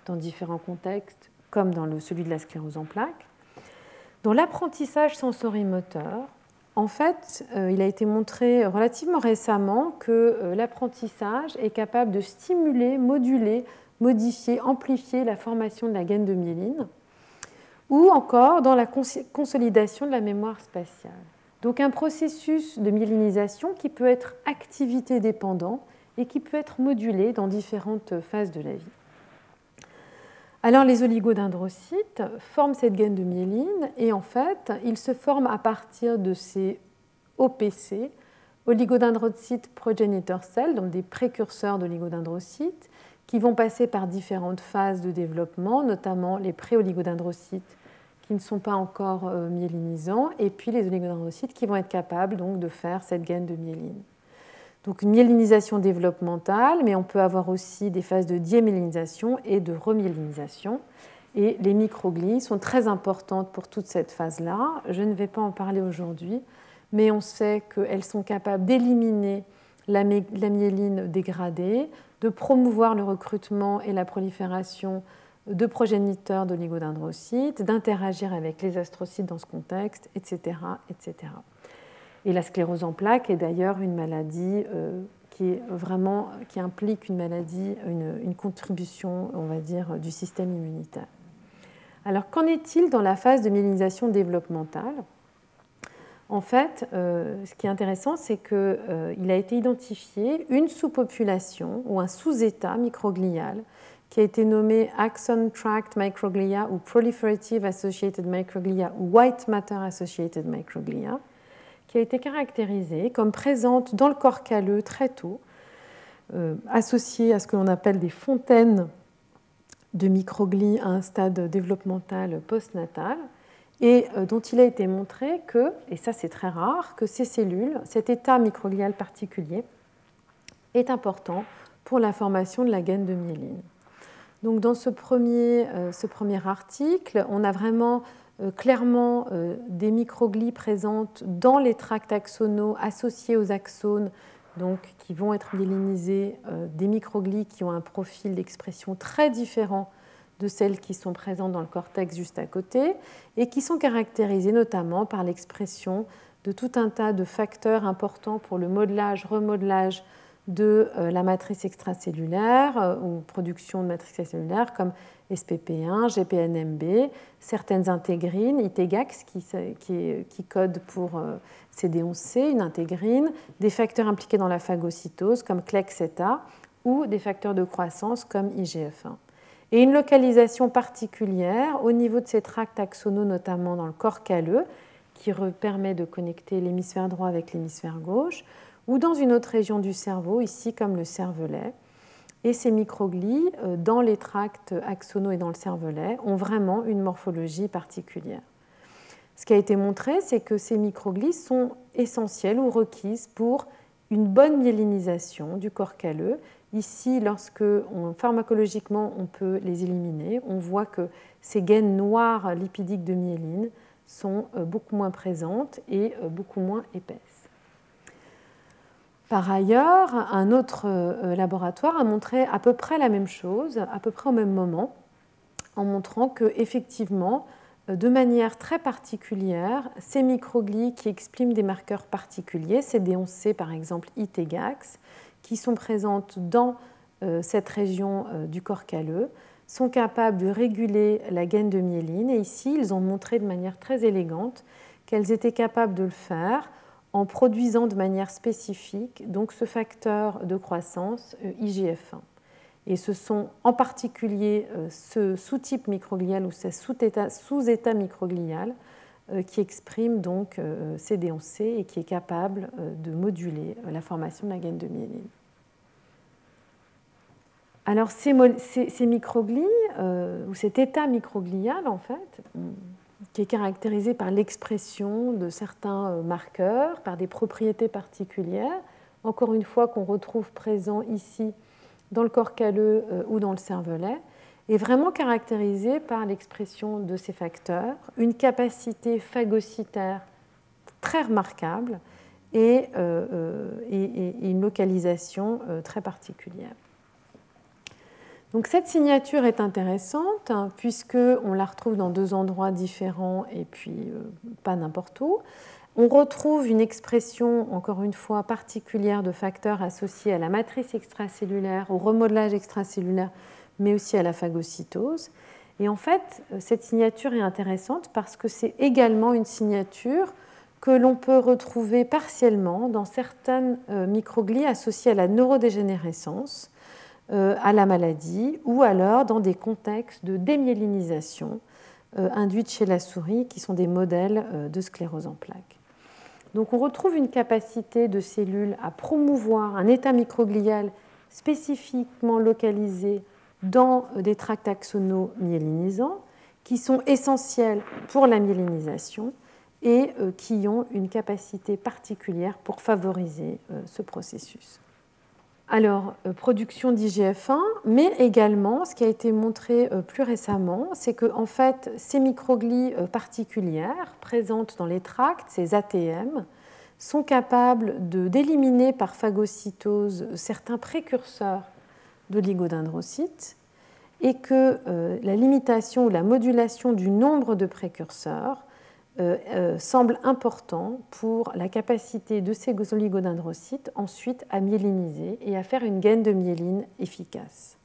dans différents contextes, comme dans le, celui de la sclérose en plaques. Dans l'apprentissage sensorimoteur, en fait, euh, il a été montré relativement récemment que euh, l'apprentissage est capable de stimuler, moduler, modifier, amplifier la formation de la gaine de myéline, ou encore dans la consolidation de la mémoire spatiale. Donc un processus de myélinisation qui peut être activité dépendant et qui peut être modulé dans différentes phases de la vie. Alors les oligodendrocytes forment cette gaine de myéline et en fait, ils se forment à partir de ces OPC, oligodendrocytes progenitor cells, donc des précurseurs d'oligodendrocytes, qui vont passer par différentes phases de développement, notamment les pré-oligodendrocytes qui ne sont pas encore euh, myélinisants, et puis les oligodendrocytes qui vont être capables donc, de faire cette gaine de myéline. Donc une myélinisation développementale, mais on peut avoir aussi des phases de diamyélinisation et de remyélinisation. Et les microglies sont très importantes pour toute cette phase-là. Je ne vais pas en parler aujourd'hui, mais on sait qu'elles sont capables d'éliminer la, myéline dégradée, de promouvoir le recrutement et la prolifération de progéniteurs d'oligodendrocytes, d'interagir avec les astrocytes dans ce contexte, etc., etc. Et la sclérose en plaques est d'ailleurs une maladie euh, qui implique une maladie, une, une, contribution, on va dire, du système immunitaire. Alors qu'en est-il dans la phase de myélinisation développementale? En fait, euh, ce qui est intéressant, c'est qu'il euh, a été identifié une sous-population ou un sous-état microglial qui a été nommé Axon Tract Microglia ou Proliferative Associated Microglia ou White Matter Associated Microglia, qui a été caractérisé comme présente dans le corps calleux très tôt, euh, associée à ce que l'on appelle des fontaines de microglies à un stade développemental postnatal et euh, dont il a été montré que, et ça c'est très rare, que ces cellules, cet état microglial particulier, est important pour la formation de la gaine de myéline. Donc dans ce premier, euh, ce premier article, on a vraiment euh, clairement des microglies présentes dans les tracts axonaux associés aux axones, donc qui vont être myélinisés, des microglies qui ont un profil d'expression très différent de celles qui sont présentes dans le cortex juste à côté et qui sont caractérisées notamment par l'expression de tout un tas de facteurs importants pour le modelage, remodelage de euh, la matrice extracellulaire euh, ou production de matrice extracellulaire comme SPP1, GPNMB, certaines intégrines, ITGAX qui, code pour euh, CD11C, une intégrine, des facteurs impliqués dans la phagocytose comme CLEC-CETA ou des facteurs de croissance comme IGF1 et une localisation particulière au niveau de ces tracts axonaux, notamment dans le corps calleux, qui permet de connecter l'hémisphère droit avec l'hémisphère gauche, ou dans une autre région du cerveau, ici comme le cervelet. Et ces microglies, euh, dans les tracts axonaux et dans le cervelet, ont vraiment une morphologie particulière. Ce qui a été montré, c'est que ces microglies sont essentielles ou requises pour une bonne myélinisation du corps calleux Ici, lorsque pharmacologiquement on peut les éliminer, on voit que ces gaines noires lipidiques de myéline sont euh, beaucoup moins présentes et euh, beaucoup moins épaisses. Par ailleurs, un autre euh, laboratoire a montré à peu près la même chose, à peu près au même moment, en montrant que effectivement, de manière très particulière, ces microglies qui expriment des marqueurs particuliers, CD11C par exemple, ITGAX, qui sont présentes dans euh, cette région euh, du corps calleux sont capables de réguler la gaine de myéline. Et ici, ils ont montré de manière très élégante qu'elles étaient capables de le faire en produisant de manière spécifique donc ce facteur de croissance euh, IGF-1. Et ce sont en particulier ce sous-type microglial ou ce sous-état microglial qui exprime donc CD11C et qui est capable de moduler la formation de la gaine de myéline. Alors ces, microglies, ou cet état microglial en fait, qui est caractérisé par l'expression de certains marqueurs, par des propriétés particulières, encore une fois qu'on retrouve présent ici dans le corps calleux euh, ou dans le cervelet, est vraiment caractérisé par l'expression de ces facteurs, une capacité phagocytaire très remarquable et, euh, euh, une localisation très particulière. Donc cette signature est intéressante hein, puisqu'on la retrouve dans deux endroits différents et puis pas n'importe où. On retrouve une expression, encore une fois, particulière de facteurs associés à la matrice extracellulaire, au remodelage extracellulaire, mais aussi à la phagocytose. Et en fait, cette signature est intéressante parce que c'est également une signature que l'on peut retrouver partiellement dans certaines euh, microglies associées à la neurodégénérescence, euh, à la maladie, ou alors dans des contextes de démyélinisation euh, induite chez la souris, qui sont des modèles de sclérose en plaques. Donc on retrouve une capacité de cellules à promouvoir un état microglial spécifiquement localisé dans des tracts axonaux myélinisants qui sont essentiels pour la myélinisation et euh, qui ont une capacité particulière pour favoriser euh, ce processus. Alors, euh, production d'IGF-1, mais également, ce qui a été montré plus récemment, c'est que fait, ces microglies particulières présentes dans les tracts, ces ATM, sont capables d'éliminer par phagocytose certains précurseurs de l'oligodendrocyte et que euh, la limitation ou la modulation du nombre de précurseurs euh, euh, semble important pour la capacité de ces oligodendrocytes ensuite à myéliniser et à faire une gaine de myéline efficace.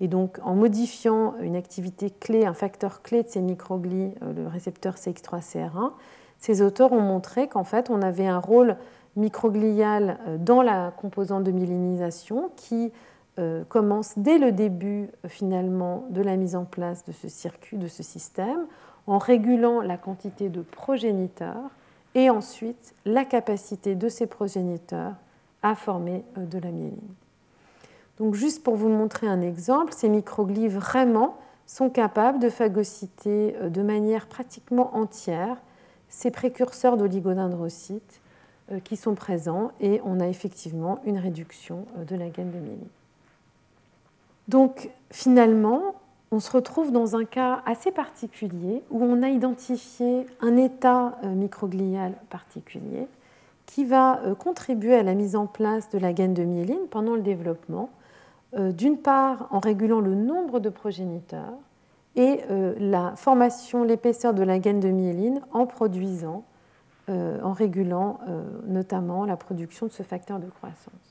Et donc, en modifiant une activité clé, un facteur clé de ces microglies, le récepteur CX3CR1, ces auteurs ont montré qu'en fait, on avait un rôle microglial dans la composante de myélinisation qui euh, commence dès le début euh, finalement de la mise en place de ce circuit, de ce système, en régulant la quantité de progéniteurs et ensuite la capacité de ces progéniteurs à former de la myéline. Donc juste pour vous montrer un exemple, ces microglies vraiment sont capables de phagocyter de manière pratiquement entière ces précurseurs d'oligodendrocytes euh, qui sont présents et on a effectivement une réduction euh, de la gaine de myéline. Donc finalement, on se retrouve dans un cas assez particulier où on a identifié un état euh, microglial particulier qui va contribuer à la mise en place de la gaine de myéline pendant le développement, d'une part en régulant le nombre de progéniteurs et euh, la formation, l'épaisseur de la gaine de myéline en produisant, euh, en régulant euh, notamment la production de ce facteur de croissance.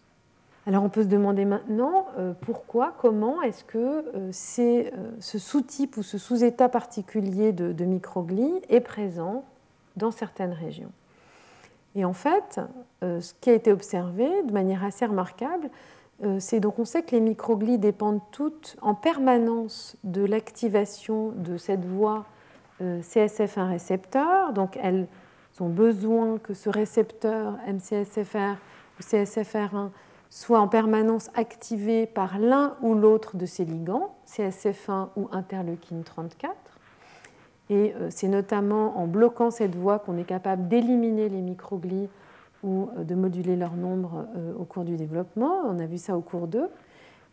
Alors on peut se demander maintenant pourquoi, comment est-ce que ce sous-type ou ce sous-état particulier de, de est présent dans certaines régions? Et en fait, ce qui a été observé de manière assez remarquable, euh, c'est donc on sait que les microglies dépendent toutes en permanence de l'activation de cette voie euh, CSF1 récepteur. Donc elles ont besoin que ce récepteur MCSFR ou CSFR1 soit en permanence activé par l'un ou l'autre de ces ligands, CSF1 ou interleukine 34. Et euh, c'est notamment en bloquant cette voie qu'on est capable d'éliminer les microglies ou euh, de moduler leur nombre euh, au cours du développement. On a vu ça au cours 2.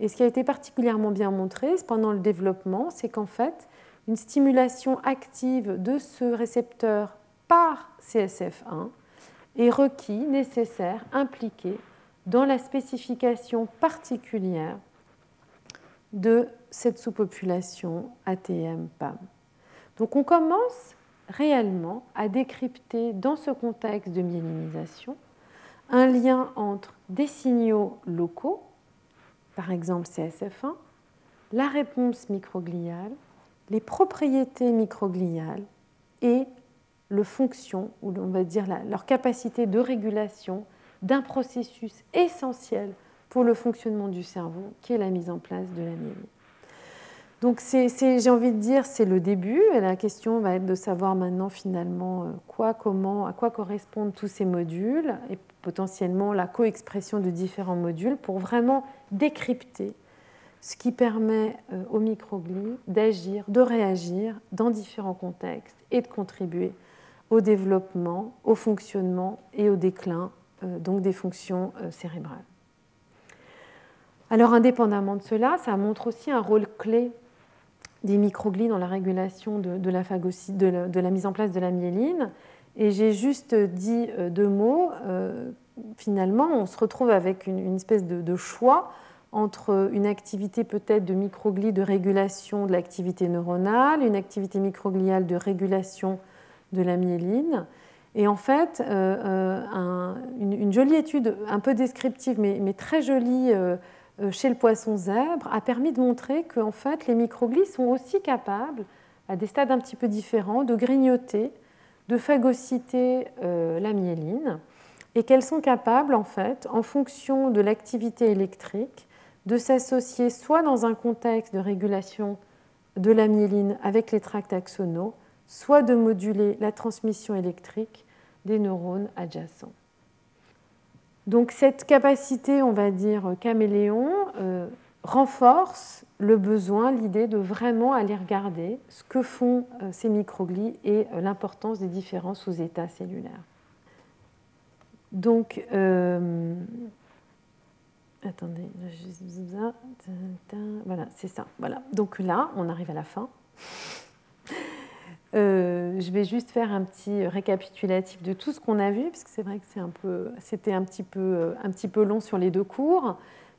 Et ce qui a été particulièrement bien montré pendant le développement, c'est qu'en fait, une stimulation active de ce récepteur par CSF1 est requis, nécessaire, impliqué dans la spécification particulière de cette sous-population ATM-PAM. Donc on commence réellement à décrypter dans ce contexte de myélinisation un lien entre des signaux locaux, par exemple CSF1, la réponse microgliale, les propriétés microgliales et le fonction, ou on va dire leur capacité de régulation processus essentiel pour le fonctionnement du cerveau, qui est la mise en place de la myéline. Donc j'ai envie de dire, c'est le début. Et la question va être de savoir maintenant finalement euh, quoi, comment, à quoi correspondent tous ces modules et potentiellement la coexpression de différents modules pour vraiment décrypter ce qui permet euh, aux microglies d'agir, de réagir dans différents contextes et de contribuer au développement, au fonctionnement et au déclin donc des fonctions cérébrales. Alors indépendamment de cela, ça montre aussi un rôle clé des microglies dans la régulation de, la, mise en place de la myéline. Et j'ai juste dit euh, deux mots. Euh, finalement, on se retrouve avec une, espèce de, choix entre une activité peut-être de microglies de régulation de l'activité neuronale, une activité microgliale de régulation de la myéline. Et en fait, euh, une, jolie étude un peu descriptive, mais, mais très jolie euh, chez le poisson zèbre a permis de montrer que en fait, les microglies sont aussi capables, à des stades un petit peu différents, de grignoter, de phagocyter euh, la myéline, et qu'elles sont capables, en fait, en fonction de l'activité électrique, de s'associer soit dans un contexte de régulation de la myéline avec les tracts axonaux, soit de moduler la transmission électrique des neurones adjacents. Donc cette capacité, on va dire, caméléon, euh, renforce le besoin, l'idée de vraiment aller regarder ce que font euh, ces microglies et euh, l'importance des différents sous-états cellulaires. Donc, attendez, voilà, c'est ça. Voilà. Donc là, on arrive à la fin. Euh, je vais juste faire un petit récapitulatif de tout ce qu'on a vu, parce que c'est vrai que c'était un, petit peu, euh, un petit peu long sur les deux cours.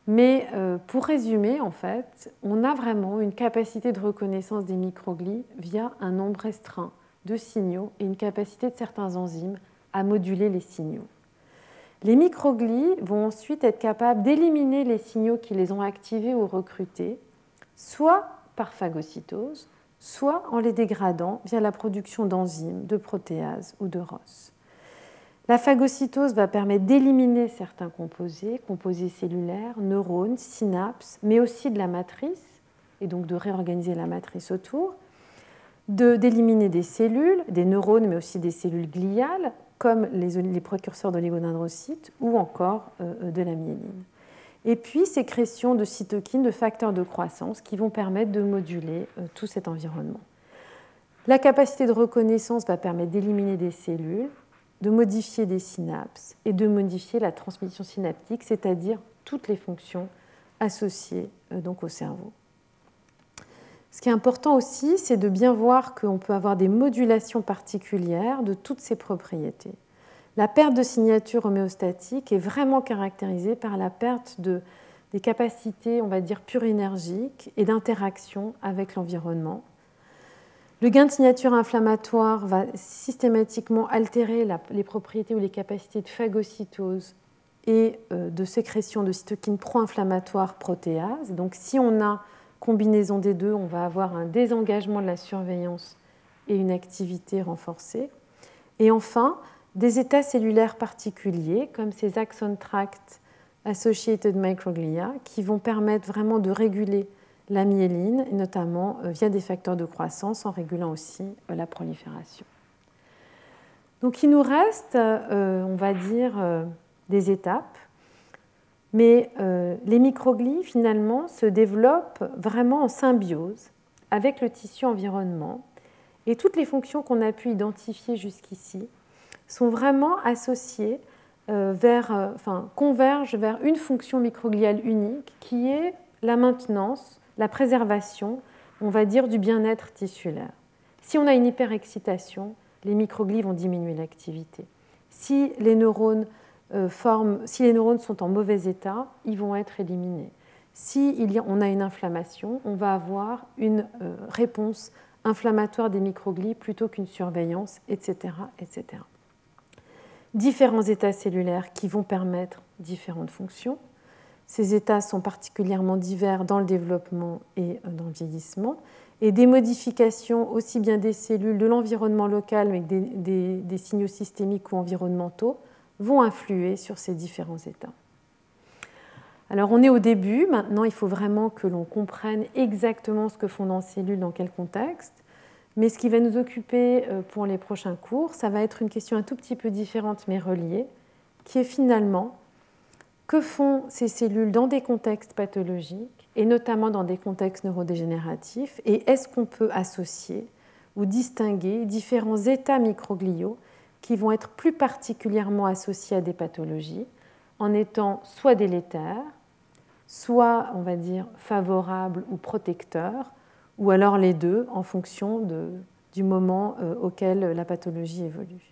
Mais euh, pour résumer, en fait, on a vraiment une capacité de reconnaissance des microglies via un nombre restreint de signaux et une capacité de certains enzymes à moduler les signaux. Les microglies vont ensuite être capables d'éliminer les signaux qui les ont activés ou recrutés, soit par phagocytose, soit en les dégradant via la production d'enzymes, de protéases ou de ROS. La phagocytose va permettre d'éliminer certains composés, composés cellulaires, neurones, synapses, mais aussi de la matrice, et donc de réorganiser la matrice autour, d'éliminer des cellules, des neurones, mais aussi des cellules gliales, comme les, précurseurs d'oligodendrocytes, ou encore euh, de la myéline et puis sécrétion de cytokines, de facteurs de croissance qui vont permettre de moduler euh, tout cet environnement. La capacité de reconnaissance va permettre d'éliminer des cellules, de modifier des synapses et de modifier la transmission synaptique, c'est-à-dire toutes les fonctions associées euh, donc au cerveau. Ce qui est important aussi, c'est de bien voir qu'on peut avoir des modulations particulières de toutes ces propriétés. La perte de signature homéostatique est vraiment caractérisée par la perte de, des capacités, on va dire, énergiques et d'interaction avec l'environnement. Le gain de signature inflammatoire va systématiquement altérer les propriétés ou les capacités de phagocytose et euh, de sécrétion de cytokines pro-inflammatoires protéases. Donc si on a combinaison des deux, on va avoir un désengagement de la surveillance et une activité renforcée. Et enfin, des états cellulaires particuliers, comme ces axon tract associated microglia, qui vont permettre vraiment de réguler la myéline, notamment euh, via des facteurs de croissance, en régulant aussi euh, la prolifération. Donc il nous reste, euh, on va dire, des étapes, mais les microglies, finalement, se développent vraiment en symbiose avec le tissu environnement, et toutes les fonctions qu'on a pu identifier jusqu'ici sont vraiment associés euh, euh, convergent vers une fonction microgliale unique qui est la maintenance, la préservation, on va dire, du bien-être tissulaire. Si on a une hyperexcitation, les microglies vont diminuer l'activité. Si les neurones euh, sont en mauvais état, ils vont être éliminés. Si on a une inflammation, on va avoir une réponse inflammatoire des microglies plutôt qu'une surveillance, etc., etc différents états cellulaires qui vont permettre différentes fonctions. Ces états sont particulièrement divers dans le développement et euh, dans le vieillissement, et des modifications aussi bien des cellules, de l'environnement local, mais que des, signaux systémiques ou environnementaux vont influer sur ces différents états. Alors on est au début, maintenant il faut vraiment que l'on comprenne exactement ce que font nos cellules, dans quel contexte. Mais ce qui va nous occuper euh, pour les prochains cours, ça va être une question un tout petit peu différente mais reliée, qui est finalement que font ces cellules dans des contextes pathologiques et notamment dans des contextes neurodégénératifs et est-ce qu'on peut associer ou distinguer différents états microgliaux qui vont être plus particulièrement associés à des pathologies en étant soit délétères, soit, on va dire, favorables ou protecteurs, ou alors les deux en fonction du moment euh, auquel la pathologie évolue.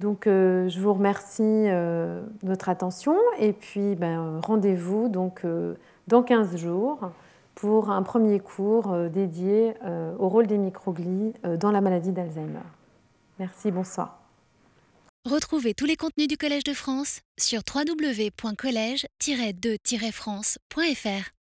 Donc, euh, je vous remercie euh, de votre attention et puis ben, rendez-vous donc dans 15 jours pour un premier cours dédié au rôle des microglies dans la maladie d'Alzheimer. Merci, bonsoir. Retrouvez tous les contenus du Collège de France sur www.colège-2-france.fr.